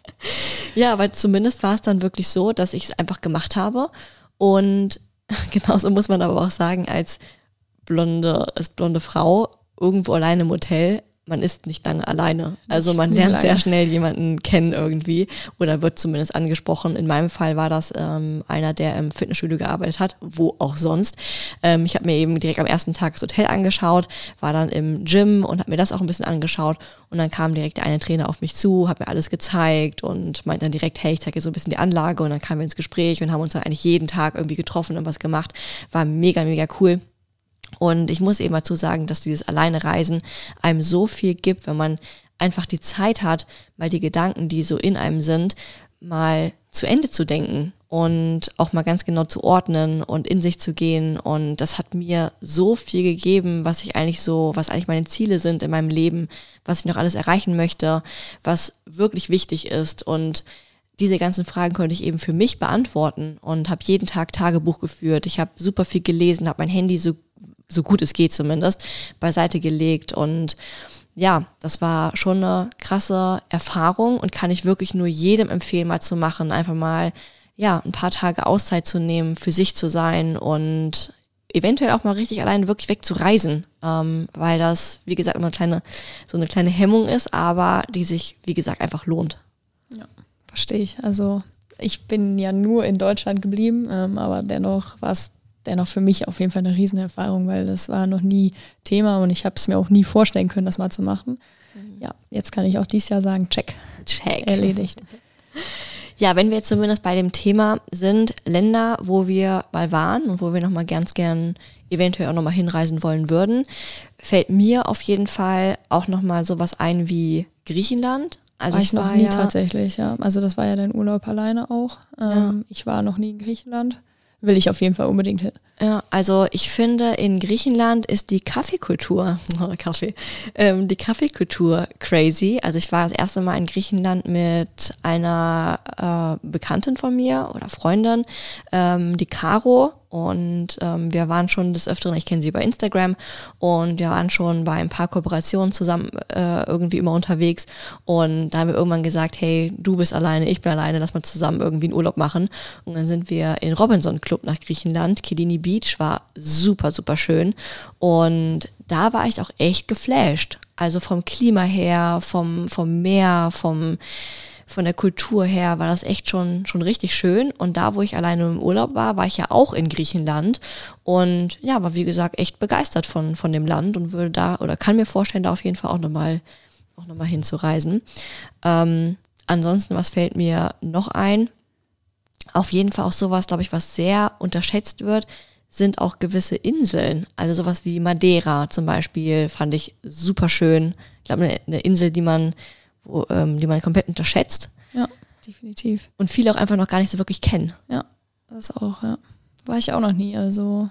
ja, aber zumindest war es dann wirklich so, dass ich es einfach gemacht habe. Und genauso muss man aber auch sagen, als blonde, als blonde Frau irgendwo alleine im Hotel man ist nicht lange alleine. Also man lernt lange. sehr schnell jemanden kennen irgendwie oder wird zumindest angesprochen. In meinem Fall war das ähm, einer, der im Fitnessstudio gearbeitet hat, wo auch sonst. Ähm, ich habe mir eben direkt am ersten Tag das Hotel angeschaut, war dann im Gym und habe mir das auch ein bisschen angeschaut und dann kam direkt der eine Trainer auf mich zu, hat mir alles gezeigt und meint dann direkt, hey, ich zeige dir so ein bisschen die Anlage und dann kamen wir ins Gespräch und haben uns dann eigentlich jeden Tag irgendwie getroffen und was gemacht. War mega, mega cool. Und ich muss eben dazu sagen, dass dieses alleine Reisen einem so viel gibt, wenn man einfach die Zeit hat, mal die Gedanken, die so in einem sind, mal zu Ende zu denken und auch mal ganz genau zu ordnen und in sich zu gehen. Und das hat mir so viel gegeben, was ich eigentlich so, was eigentlich meine Ziele sind in meinem Leben, was ich noch alles erreichen möchte, was wirklich wichtig ist. Und diese ganzen Fragen konnte ich eben für mich beantworten und habe jeden Tag Tagebuch geführt. Ich habe super viel gelesen, habe mein Handy so so gut es geht zumindest, beiseite gelegt. Und ja, das war schon eine krasse Erfahrung und kann ich wirklich nur jedem empfehlen, mal zu machen, einfach mal ja, ein paar Tage Auszeit zu nehmen, für sich zu sein und eventuell auch mal richtig allein wirklich wegzureisen, ähm, weil das, wie gesagt, immer eine kleine, so eine kleine Hemmung ist, aber die sich, wie gesagt, einfach lohnt. Ja, verstehe ich. Also ich bin ja nur in Deutschland geblieben, ähm, aber dennoch war es dennoch für mich auf jeden Fall eine Riesenerfahrung, weil das war noch nie Thema und ich habe es mir auch nie vorstellen können, das mal zu machen. Mhm. Ja, jetzt kann ich auch dieses Jahr sagen, check. Check. Erledigt. Ja, wenn wir jetzt zumindest bei dem Thema sind, Länder, wo wir mal waren und wo wir nochmal ganz gern eventuell auch nochmal hinreisen wollen würden, fällt mir auf jeden Fall auch nochmal sowas ein wie Griechenland. Also war ich, ich noch war nie ja tatsächlich, ja. Also das war ja dein Urlaub alleine auch. Ähm, ja. Ich war noch nie in Griechenland will ich auf jeden Fall unbedingt hin. Ja, also ich finde, in Griechenland ist die Kaffeekultur, oh, Kaffee, ähm, die Kaffeekultur crazy. Also ich war das erste Mal in Griechenland mit einer äh, Bekannten von mir oder Freundin, ähm, die Caro. Und ähm, wir waren schon des Öfteren, ich kenne sie über Instagram und wir waren schon bei ein paar Kooperationen zusammen äh, irgendwie immer unterwegs. Und da haben wir irgendwann gesagt, hey, du bist alleine, ich bin alleine, lass mal zusammen irgendwie einen Urlaub machen. Und dann sind wir in Robinson Club nach Griechenland, Kilini Beach war super, super schön. Und da war ich auch echt geflasht. Also vom Klima her, vom, vom Meer, vom, von der Kultur her war das echt schon, schon richtig schön. Und da, wo ich alleine im Urlaub war, war ich ja auch in Griechenland und ja, war wie gesagt echt begeistert von, von dem Land und würde da oder kann mir vorstellen, da auf jeden Fall auch nochmal auch noch mal hinzureisen. Ähm, ansonsten, was fällt mir noch ein? Auf jeden Fall auch sowas, glaube ich, was sehr unterschätzt wird, sind auch gewisse Inseln. Also sowas wie Madeira zum Beispiel fand ich super schön. Ich glaube, eine, eine, Insel, die man, wo, ähm, die man komplett unterschätzt. Ja, definitiv. Und viele auch einfach noch gar nicht so wirklich kennen. Ja, das auch, ja. War ich auch noch nie. Also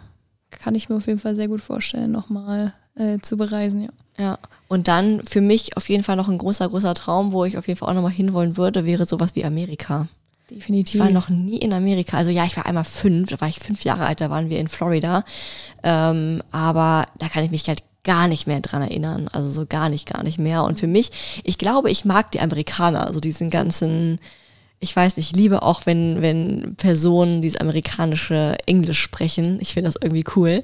kann ich mir auf jeden Fall sehr gut vorstellen, nochmal äh, zu bereisen, ja. Ja, und dann für mich auf jeden Fall noch ein großer, großer Traum, wo ich auf jeden Fall auch nochmal hinwollen würde, wäre sowas wie Amerika. Definitiv. Ich war noch nie in Amerika. Also ja, ich war einmal fünf, da war ich fünf Jahre alt, da waren wir in Florida. Ähm, aber da kann ich mich halt gar nicht mehr dran erinnern. Also so gar nicht, gar nicht mehr. Und für mich, ich glaube, ich mag die Amerikaner, also diesen ganzen, ich weiß nicht, ich liebe auch, wenn, wenn Personen dieses amerikanische Englisch sprechen. Ich finde das irgendwie cool.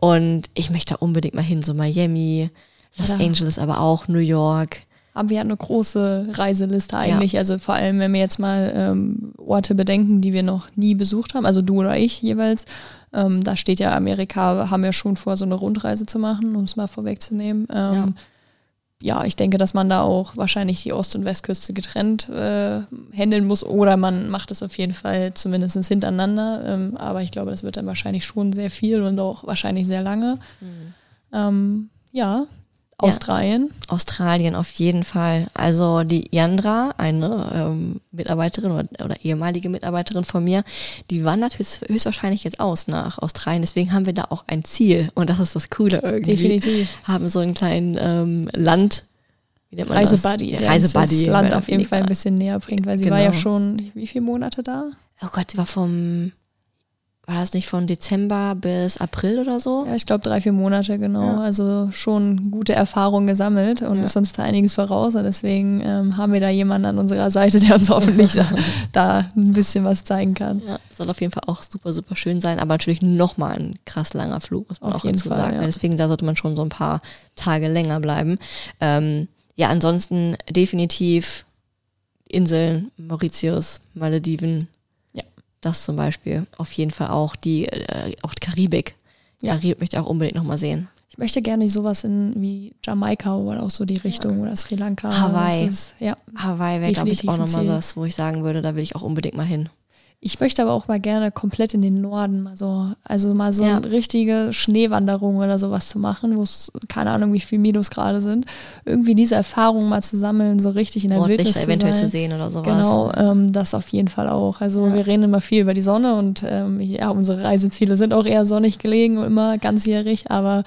Und ich möchte da unbedingt mal hin, so Miami, Los ja. Angeles, aber auch New York. Haben wir eine große Reiseliste eigentlich. Ja. Also vor allem, wenn wir jetzt mal ähm, Orte bedenken, die wir noch nie besucht haben, also du oder ich jeweils. Ähm, da steht ja Amerika, haben wir schon vor, so eine Rundreise zu machen, um es mal vorwegzunehmen. Ähm, ja ja, ich denke, dass man da auch wahrscheinlich die Ost- und Westküste getrennt äh, handeln muss oder man macht es auf jeden Fall zumindest hintereinander. Ähm, aber ich glaube, das wird dann wahrscheinlich schon sehr viel und auch wahrscheinlich sehr lange. Mhm. Ähm, ja, Australien. Ja, Australien auf jeden Fall. Also die Yandra, eine ähm, Mitarbeiterin oder, oder, ehemalige Mitarbeiterin von mir, die wandert höchst, höchstwahrscheinlich jetzt aus nach Australien. Deswegen haben wir da auch ein Ziel und das ist das Coole irgendwie. Definitiv. Haben so einen kleinen ähm, Land. Wie nennt man Reisebuddy. Das? Reisebuddy. Das Land auf jeden Fall ein bisschen näher bringt, weil sie genau. war ja schon, wie viele Monate da? Oh Gott, sie war vom war das nicht von Dezember bis April oder so? Ja, ich glaube drei, vier Monate, genau. Ja. Also schon gute Erfahrungen gesammelt und ja. ist uns da einiges voraus. Und deswegen ähm, haben wir da jemanden an unserer Seite, der uns hoffentlich da, da, ein bisschen was zeigen kann. Ja, soll auf jeden Fall auch super, super schön sein, aber natürlich nochmal ein krass langer Flug, muss man auf auch dazu Fall, sagen. Ja. Deswegen da sollte man schon so ein paar Tage länger bleiben. Ähm, ja, ansonsten definitiv Inseln, Mauritius, Malediven, das zum Beispiel auf jeden Fall auch die, äh, auch die Karibik. Ja. Karibik möchte ich auch unbedingt nochmal sehen. Ich möchte gerne sowas in wie Jamaika oder auch so die Richtung ja. oder Sri Lanka. Hawaii. Ist, ja, Hawaii wäre, glaube ich, auch nochmal das, wo ich sagen würde, da will ich auch unbedingt mal hin. Ich möchte aber auch mal gerne komplett in den Norden, mal so, also mal so ja. eine richtige Schneewanderung oder sowas zu machen, wo es keine Ahnung, wie viel Minusgrade sind. Irgendwie diese Erfahrung mal zu sammeln, so richtig in der Nordlichter Wildnis zu eventuell sein. zu sehen oder sowas. Genau, ähm, das auf jeden Fall auch. Also ja. wir reden immer viel über die Sonne und ähm, ja, unsere Reiseziele sind auch eher sonnig gelegen, immer ganzjährig, aber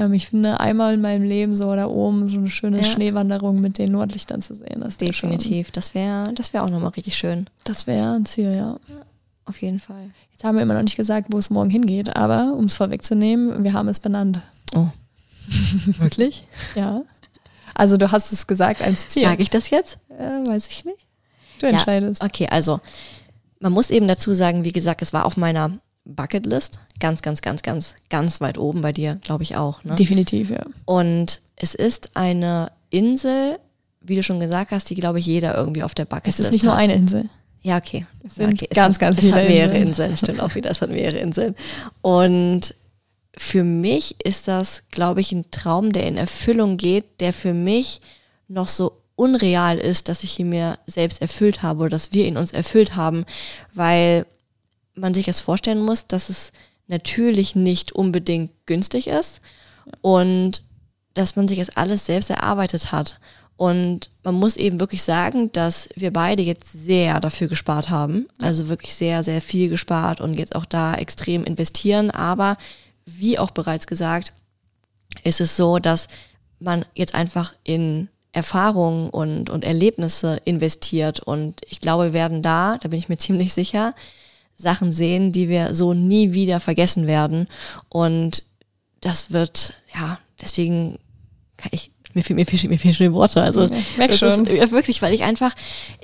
ähm, ich finde, einmal in meinem Leben so da oben so eine schöne ja. Schneewanderung mit den Nordlichtern zu sehen. Das Definitiv. Schon, das wäre das wär auch nochmal richtig schön. Das wäre ein Ziel, ja. Auf jeden Fall. Jetzt haben wir immer noch nicht gesagt, wo es morgen hingeht, aber um es vorwegzunehmen, wir haben es benannt. Oh. Wirklich? ja. Also du hast es gesagt als Ziel. Sage ich das jetzt? Äh, weiß ich nicht. Du entscheidest. Ja, okay, also man muss eben dazu sagen, wie gesagt, es war auf meiner Bucketlist. Ganz, ganz, ganz, ganz, ganz weit oben bei dir, glaube ich auch. Ne? Definitiv, ja. Und es ist eine Insel, wie du schon gesagt hast, die, glaube ich, jeder irgendwie auf der Bucketlist hat. Es ist nicht nur eine Insel. Ja, okay. Es sind okay. ganz, es ganz hat, viele es hat mehrere Inseln. Inseln. Stimmt auch wieder, es hat mehrere Inseln. Und für mich ist das, glaube ich, ein Traum, der in Erfüllung geht, der für mich noch so unreal ist, dass ich ihn mir selbst erfüllt habe oder dass wir ihn uns erfüllt haben, weil man sich das vorstellen muss, dass es natürlich nicht unbedingt günstig ist und dass man sich das alles selbst erarbeitet hat. Und man muss eben wirklich sagen, dass wir beide jetzt sehr dafür gespart haben. Also wirklich sehr, sehr viel gespart und jetzt auch da extrem investieren. Aber wie auch bereits gesagt, ist es so, dass man jetzt einfach in Erfahrungen und, und Erlebnisse investiert. Und ich glaube, wir werden da, da bin ich mir ziemlich sicher, Sachen sehen, die wir so nie wieder vergessen werden. Und das wird, ja, deswegen kann ich, mir fehlen mir, viel, mir viel schon Worte. Also ja, das schon. ist ja, wirklich, weil ich einfach,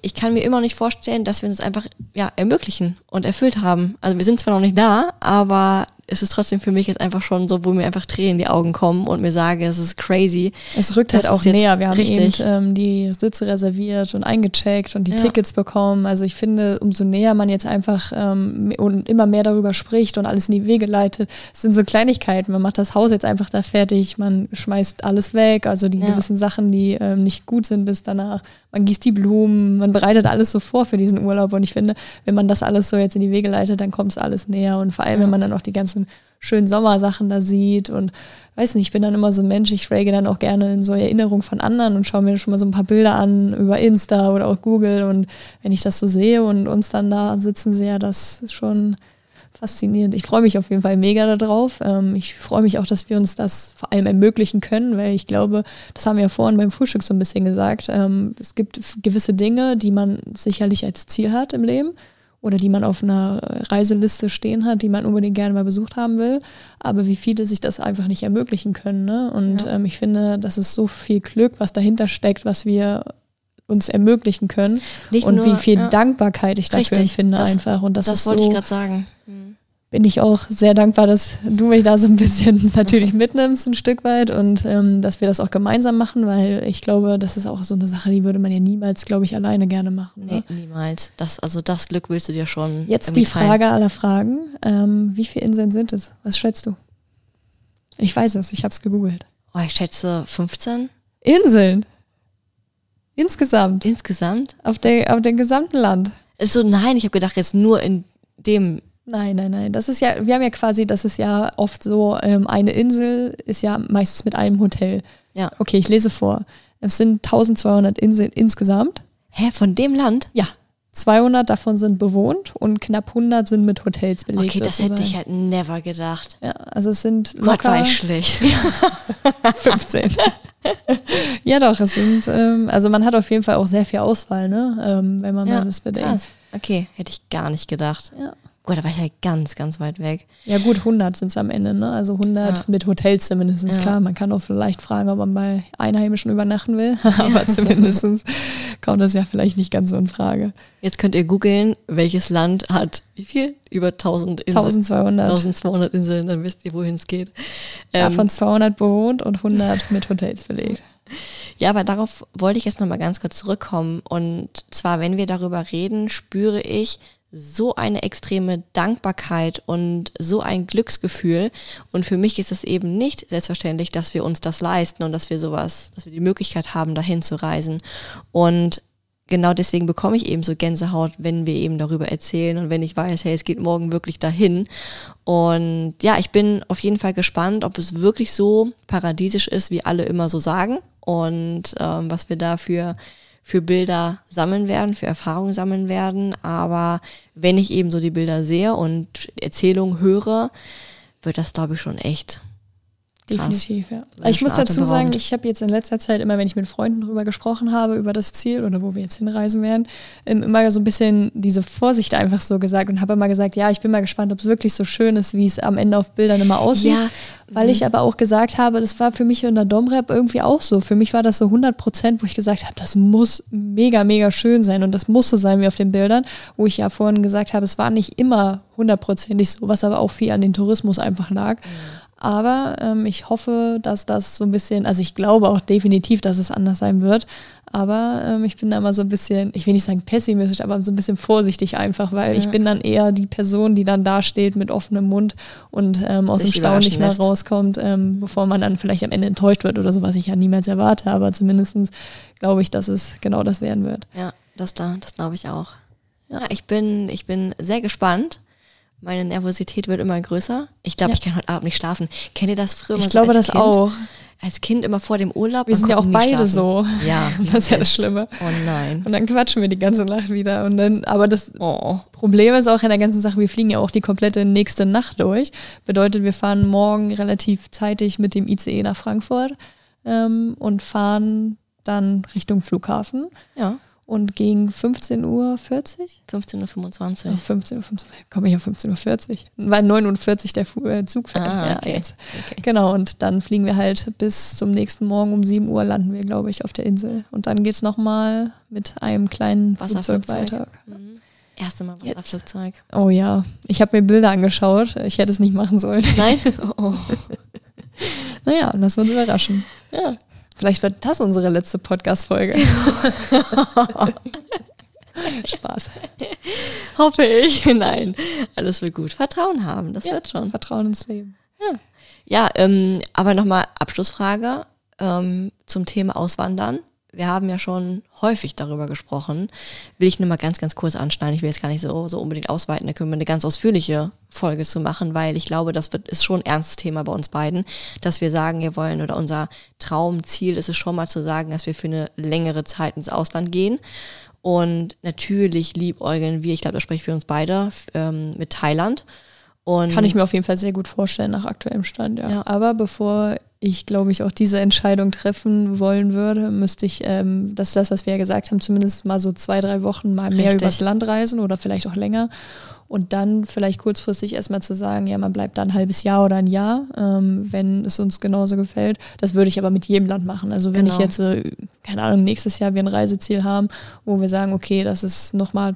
ich kann mir immer noch nicht vorstellen, dass wir uns einfach ja ermöglichen und erfüllt haben. Also wir sind zwar noch nicht da, aber ist es trotzdem für mich jetzt einfach schon so, wo mir einfach Tränen in die Augen kommen und mir sage, es ist crazy. Es rückt halt auch näher. Wir haben richtig. eben ähm, die Sitze reserviert und eingecheckt und die ja. Tickets bekommen. Also ich finde, umso näher man jetzt einfach ähm, und immer mehr darüber spricht und alles in die Wege leitet, es sind so Kleinigkeiten. Man macht das Haus jetzt einfach da fertig, man schmeißt alles weg, also die ja. gewissen Sachen, die ähm, nicht gut sind bis danach. Man gießt die Blumen, man bereitet alles so vor für diesen Urlaub. Und ich finde, wenn man das alles so jetzt in die Wege leitet, dann kommt es alles näher. Und vor allem, ja. wenn man dann auch die ganzen ganzen schönen Sommersachen da sieht und weiß nicht, ich bin dann immer so ein Mensch, ich schwelge dann auch gerne in so Erinnerungen von anderen und schaue mir schon mal so ein paar Bilder an über Insta oder auch Google und wenn ich das so sehe und uns dann da sitzen sehe, das ist schon faszinierend. Ich freue mich auf jeden Fall mega darauf. Ähm, ich freue mich auch, dass wir uns das vor allem ermöglichen können, weil ich glaube, das haben wir ja vorhin beim Frühstück so ein bisschen gesagt. Ähm, es gibt gewisse Dinge, die man sicherlich als Ziel hat im Leben oder die man auf einer Reiseliste stehen hat, die man unbedingt gerne mal besucht haben will, aber wie viele sich das einfach nicht ermöglichen können. Ne? Und ja. ähm, ich finde, das ist so viel Glück, was dahinter steckt, was wir uns ermöglichen können Nicht und nur- wie viel ja. Dankbarkeit ich dafür Richtig, empfinde das- einfach. Und das, Das, ist wollte so, ich gerade sagen. Hm. Bin ich auch sehr dankbar, dass du mich da so ein bisschen natürlich mitnimmst, ein Stück weit und ähm, dass wir das auch gemeinsam machen, weil ich glaube, das ist auch so eine Sache, die würde man ja niemals, glaube ich, alleine gerne machen. Nee, Ne? niemals. Das, also das Glück willst du dir schon. Jetzt die Frage aller Fragen. Ähm, wie viele Inseln sind es? Was schätzt du? Ich weiß es, ich habe es gegoogelt. teilen. Oh, ich schätze 15 Inseln. Insgesamt. insgesamt. Auf, der, auf dem gesamten Land. Also nein, ich habe gedacht, jetzt nur in dem. Nein, nein, nein. Das ist ja, wir haben ja quasi, das ist ja oft so, ähm, eine Insel ist ja meistens mit einem Hotel. Ja. Okay, ich lese vor. Es sind 1200 Inseln insgesamt. Hä, von dem Land? Ja. 200 davon sind bewohnt und knapp 100 sind mit Hotels belegt. Okay, das hätte sozusagen. ich halt never gedacht. Ja, also es sind Gott, war ich schlecht. 15. ja, doch, es sind, ähm, also man hat auf jeden Fall auch sehr viel Auswahl, ne? Ähm, wenn man Ja, mal das bedenkt. krass. Okay, hätte ich gar nicht gedacht. Ja. Gut, da war ich ja ganz, ganz weit weg. Ja gut, 100 sind es am Ende, ne? Also 100 Ja. mit Hotels zumindest, Ja. klar. Man kann auch vielleicht fragen, ob man bei Einheimischen übernachten will, aber zumindest kommt das ja vielleicht nicht ganz so in Frage. Jetzt könnt ihr googeln, welches Land hat wie viel? Über 1000 Inseln. 1200, 1200 Inseln, dann wisst ihr, wohin es geht. Ähm, davon 200 bewohnt und 100 mit Hotels belegt. Ja, aber darauf wollte ich jetzt nochmal ganz kurz zurückkommen. Und zwar, wenn wir darüber reden, spüre ich so eine extreme Dankbarkeit und so ein Glücksgefühl. Und für mich ist es eben nicht selbstverständlich, dass wir uns das leisten und dass wir sowas, dass wir die Möglichkeit haben, dahin zu reisen. Und genau deswegen bekomme ich eben so Gänsehaut, wenn wir eben darüber erzählen und wenn ich weiß, hey, es geht morgen wirklich dahin. Und ja, ich bin auf jeden Fall gespannt, ob es wirklich so paradiesisch ist, wie alle immer so sagen und ähm, was wir da für, für Bilder sammeln werden, für Erfahrungen sammeln werden. Aber wenn ich eben so die Bilder sehe und Erzählungen höre, wird das, glaube ich, schon echt. Definitiv, ja. Ich muss dazu sagen, ich habe jetzt in letzter Zeit immer, wenn ich mit Freunden darüber gesprochen habe, über das Ziel oder wo wir jetzt hinreisen werden, ähm, immer so ein bisschen diese Vorsicht einfach so gesagt und habe immer gesagt, ja, ich bin mal gespannt, ob es wirklich so schön ist, wie es am Ende auf Bildern immer aussieht. Ja, Weil ich aber auch gesagt habe, das war für mich in der Domrep irgendwie auch so. Für mich war das so 100 Prozent, wo ich gesagt habe, das muss mega, mega schön sein und das muss so sein wie auf den Bildern, wo ich ja vorhin gesagt habe, es war nicht immer hundertprozentig so, was aber auch viel an den Tourismus einfach lag. Aber ähm, ich hoffe, dass das so ein bisschen, also ich glaube auch definitiv, dass es anders sein wird. Aber ähm, ich bin da immer so ein bisschen, ich will nicht sagen pessimistisch, aber so ein bisschen vorsichtig einfach, weil ich Ja. bin dann eher die Person, die dann da steht mit offenem Mund und ähm, aus dem Staunen nicht mehr lässt. rauskommt, ähm, bevor man dann vielleicht am Ende enttäuscht wird oder so, was ich ja niemals erwarte. Aber zumindestens glaube ich, dass es genau das werden wird. Ja, das da, das glaube ich auch. Ja, ich bin, ich bin sehr gespannt. Meine Nervosität wird immer größer. Ich glaube, Ja. ich kann heute Abend nicht schlafen. Kennt ihr das früher? Ich glaube so das kind? auch. Als Kind immer vor dem Urlaub. Wir sind ja auch beide schlafen. so. Ja. Das ist ja das. Schlimme. Oh nein. Und dann quatschen wir die ganze Nacht wieder. Und dann, aber das Oh. Problem ist auch in der ganzen Sache, wir fliegen ja auch die komplette nächste Nacht durch. Bedeutet, wir fahren morgen relativ zeitig mit dem ICE nach Frankfurt ähm, und fahren dann Richtung Flughafen. Ja. Und gegen 15.40 Uhr, 15.25 ja, Uhr. 15 Uhr, 15 Uhr, komme ich auf 15.40 Uhr, weil 49 der Fu äh, Zug fährt. Ah, ja, okay. jetzt. Okay. Genau, und dann fliegen wir halt bis zum nächsten Morgen um 7 Uhr landen wir, glaube ich, auf der Insel. Und dann geht es nochmal mit einem kleinen Flugzeug weiter. Mhm. Erste Mal Jetzt. Wasserflugzeug. Oh ja, ich habe mir Bilder angeschaut. Ich hätte es nicht machen sollen. Nein? Oh. Naja, lassen wir uns überraschen. Ja. Vielleicht wird das unsere letzte Podcast-Folge. Spaß. Hoffe ich. Nein. Alles wird gut. Vertrauen haben, das Ja. wird schon. Vertrauen ins Leben. Ja, ähm, aber nochmal Abschlussfrage ähm, zum Thema Auswandern. Wir haben ja schon häufig darüber gesprochen. Will ich nur mal ganz, ganz kurz anschneiden. Ich will jetzt gar nicht so, so unbedingt ausweiten. Da können wir eine ganz ausführliche Folge zu machen, weil ich glaube, das wird, ist schon ein ernstes Thema bei uns beiden, dass wir sagen, wir wollen oder unser Traumziel ist es schon mal zu sagen, dass wir für eine längere Zeit ins Ausland gehen. Und natürlich liebäugeln wir, ich glaube, das spreche ich für uns beide, ähm, mit Thailand. Und Kann ich mir auf jeden Fall sehr gut vorstellen nach aktuellem Stand, ja. Ja. Aber bevor ich, glaube ich, auch diese Entscheidung treffen wollen würde, müsste ich, ähm, das ist das, was wir ja gesagt haben, zumindest mal so zwei, drei Wochen mal mehr Richtig. übers Land reisen oder vielleicht auch länger. Und dann vielleicht kurzfristig erstmal zu sagen, ja, man bleibt da ein halbes Jahr oder ein Jahr, ähm, wenn es uns genauso gefällt. Das würde ich aber mit jedem Land machen. Also wenn genau. ich jetzt, äh, keine Ahnung, nächstes Jahr wir ein Reiseziel haben, wo wir sagen, okay, das ist nochmal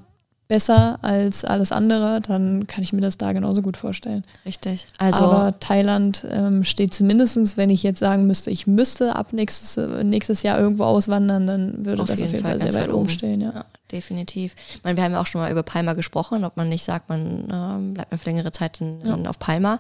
besser als alles andere, dann kann ich mir das da genauso gut vorstellen. Richtig. Also Aber Thailand ähm, steht zumindest, wenn ich jetzt sagen müsste, ich müsste ab nächstes, nächstes Jahr irgendwo auswandern, dann würde auf das auf jeden Fall, Fall sehr weit oben stehen. Ja. ja. definitiv. Ich meine, wir haben ja auch schon mal über Palma gesprochen, ob man nicht sagt, man äh, bleibt für längere Zeit in, ja. auf Palma.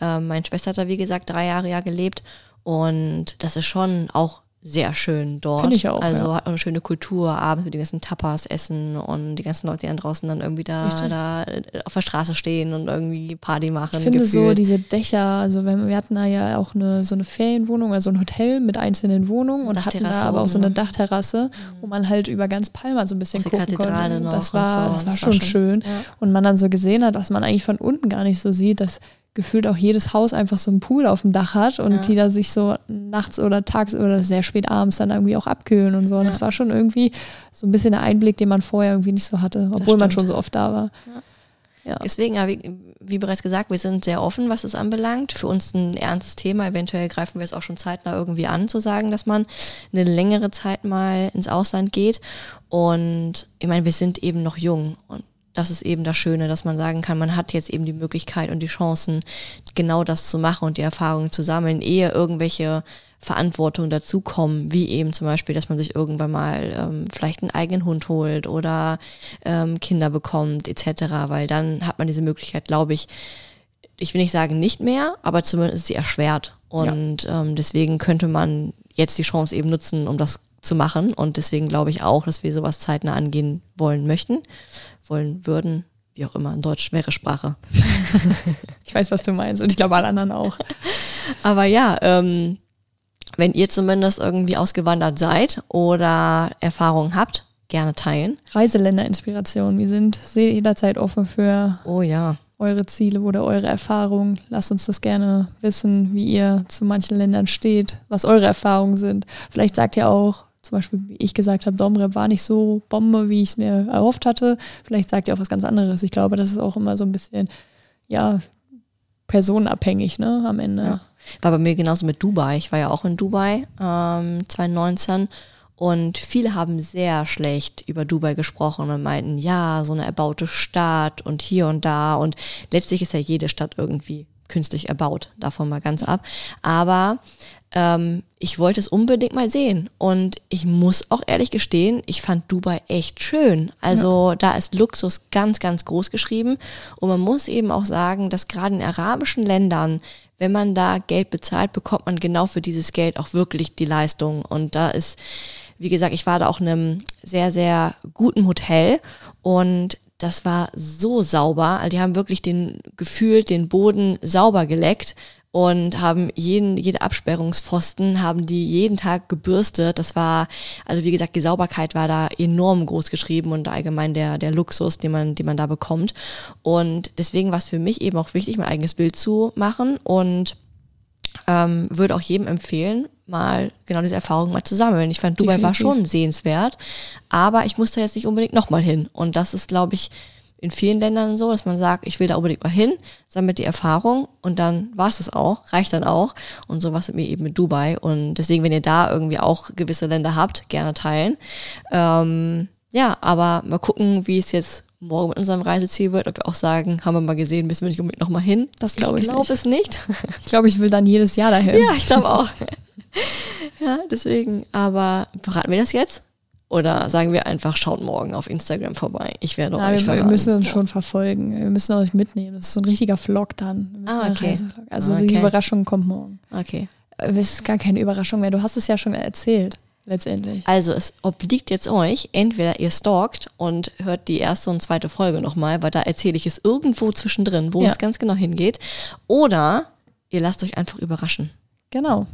Äh, meine Schwester hat da, wie gesagt, drei Jahre ja gelebt und das ist schon auch sehr schön dort. Finde ich auch. Also ja. hat eine schöne Kultur, abends mit den ganzen Tapas essen und die ganzen Leute, die dann draußen dann irgendwie da, da auf der Straße stehen und irgendwie Party machen. Ich finde gefühlt. so diese Dächer, also wir, wir hatten da ja auch eine, so eine Ferienwohnung, also ein Hotel mit einzelnen Wohnungen und hatten da aber auch so eine ne? Dachterrasse, mhm. wo man halt über ganz Palma so ein bisschen gucken Kathedrale konnte. Das war, so. das war das schon, war schon schön. Ja. Und man dann so gesehen hat, was man eigentlich von unten gar nicht so sieht, dass gefühlt auch jedes Haus einfach so einen Pool auf dem Dach hat und ja. die da sich so nachts oder tags oder sehr spät abends dann irgendwie auch abkühlen und so. Und ja. das war schon irgendwie so ein bisschen der Einblick, den man vorher irgendwie nicht so hatte, obwohl man schon so oft da war. Ja. Deswegen, wie, wie, bereits gesagt, wir sind sehr offen, was es anbelangt. Für uns ein ernstes Thema. Eventuell greifen wir es auch schon zeitnah irgendwie an, zu sagen, dass man eine längere Zeit mal ins Ausland geht. Und ich meine, wir sind eben noch jung und das ist eben das Schöne, dass man sagen kann, man hat jetzt eben die Möglichkeit und die Chancen, genau das zu machen und die Erfahrungen zu sammeln, ehe irgendwelche Verantwortung dazukommen, wie eben zum Beispiel, dass man sich irgendwann mal ähm, vielleicht einen eigenen Hund holt oder ähm, Kinder bekommt etc., weil dann hat man diese Möglichkeit, glaube ich, ich will nicht sagen nicht mehr, aber zumindest ist sie erschwert. Und ja. ähm, deswegen könnte man jetzt die Chance eben nutzen, um das zu machen. Und deswegen glaube ich auch, dass wir sowas zeitnah angehen wollen möchten wollen würden, wie auch immer, in Deutsch schwere Sprache. ich weiß, was du meinst und ich glaube alle anderen auch. Aber ja, ähm, wenn ihr zumindest irgendwie ausgewandert seid oder Erfahrungen habt, gerne teilen. Reiseländerinspiration, wir sind jederzeit offen für oh, ja. eure Ziele oder eure Erfahrungen. Lasst uns das gerne wissen, wie ihr zu manchen Ländern steht, was eure Erfahrungen sind. Vielleicht sagt ihr auch, zum Beispiel, wie ich gesagt habe, Domrep war nicht so Bombe, wie ich es mir erhofft hatte. Vielleicht sagt ihr auch was ganz anderes. Ich glaube, das ist auch immer so ein bisschen, ja, personenabhängig, ne, am Ende. Ja. War bei mir genauso mit Dubai. Ich war ja auch in Dubai ähm, 2019 und viele haben sehr schlecht über Dubai gesprochen und meinten, ja, so eine erbaute Stadt und hier und da. Und letztlich ist ja jede Stadt irgendwie künstlich erbaut, davon mal ganz ab. Aber ähm, ich wollte es unbedingt mal sehen. Und ich muss auch ehrlich gestehen, ich fand Dubai echt schön. Also ja. da ist Luxus ganz, ganz groß geschrieben. Und man muss eben auch sagen, dass gerade in arabischen Ländern, wenn man da Geld bezahlt, bekommt man genau für dieses Geld auch wirklich die Leistung. Und da ist, wie gesagt, ich war da auch in einem sehr, sehr guten Hotel und das war so sauber. Also die haben wirklich den gefühlt den Boden sauber geleckt und haben jeden, jede Absperrungspfosten haben die jeden Tag gebürstet. Das war, also wie gesagt, die Sauberkeit war da enorm groß geschrieben und allgemein der, der Luxus, den man, den man da bekommt. Und deswegen war es für mich eben auch wichtig, mein eigenes Bild zu machen und ähm, würde auch jedem empfehlen, mal genau diese Erfahrung mal zu sammeln. Ich fand Dubai Definitiv. war schon sehenswert, aber ich musste jetzt nicht unbedingt nochmal hin. Und das ist, glaube ich, in vielen Ländern so, dass man sagt, ich will da unbedingt mal hin, sammelt die Erfahrung und dann war es das auch, reicht dann auch. Und so war es mir eben mit Dubai. Und deswegen, wenn ihr da irgendwie auch gewisse Länder habt, gerne teilen. Ähm, ja, aber mal gucken, wie es jetzt morgen mit unserem Reiseziel wird, ob wir auch sagen, haben wir mal gesehen, müssen wir nicht unbedingt nochmal hin. Das glaube ich, ich glaube es nicht. Ich glaube, ich will dann jedes Jahr dahin. Ja, ich glaube auch. ja, deswegen. Aber verraten wir das jetzt? Oder sagen wir einfach, schaut morgen auf Instagram vorbei. Ich werde ja, euch wir, wir müssen uns schon verfolgen. Wir müssen euch mitnehmen. Das ist so ein richtiger Vlog dann. Ah, okay. Also okay. die Überraschung kommt morgen. Okay. Es ist gar keine Überraschung mehr. Du hast es ja schon erzählt, letztendlich. Also es obliegt jetzt euch, entweder ihr stalkt und hört die erste und zweite Folge nochmal, weil da erzähle ich es irgendwo zwischendrin, wo ja. es ganz genau hingeht. Oder ihr lasst euch einfach überraschen. Genau.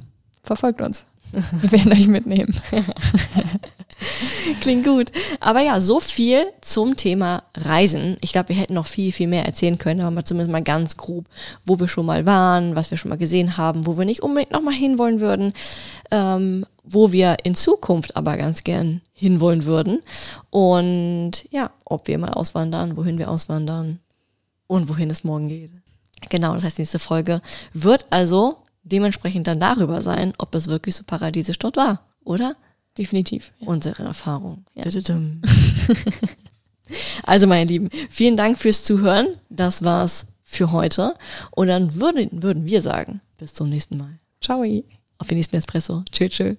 Verfolgt uns. Wir werden euch mitnehmen. Klingt gut. Aber ja, so viel zum Thema Reisen. Ich glaube, wir hätten noch viel, viel mehr erzählen können, aber zumindest mal ganz grob, wo wir schon mal waren, was wir schon mal gesehen haben, wo wir nicht unbedingt nochmal hinwollen würden, ähm, wo wir in Zukunft aber ganz gern hinwollen würden. Und ja, ob wir mal auswandern, wohin wir auswandern und wohin es morgen geht. Genau, das heißt, nächste Folge wird also dementsprechend dann darüber sein, ob es wirklich so paradiesisch dort war, oder? Definitiv. Ja. Unsere Erfahrung. Ja. also, meine Lieben, vielen Dank fürs Zuhören. Das war's für heute. Und dann würden, würden wir sagen, bis zum nächsten Mal. Ciao. Auf den nächsten Espresso. Tschüss, tschüss.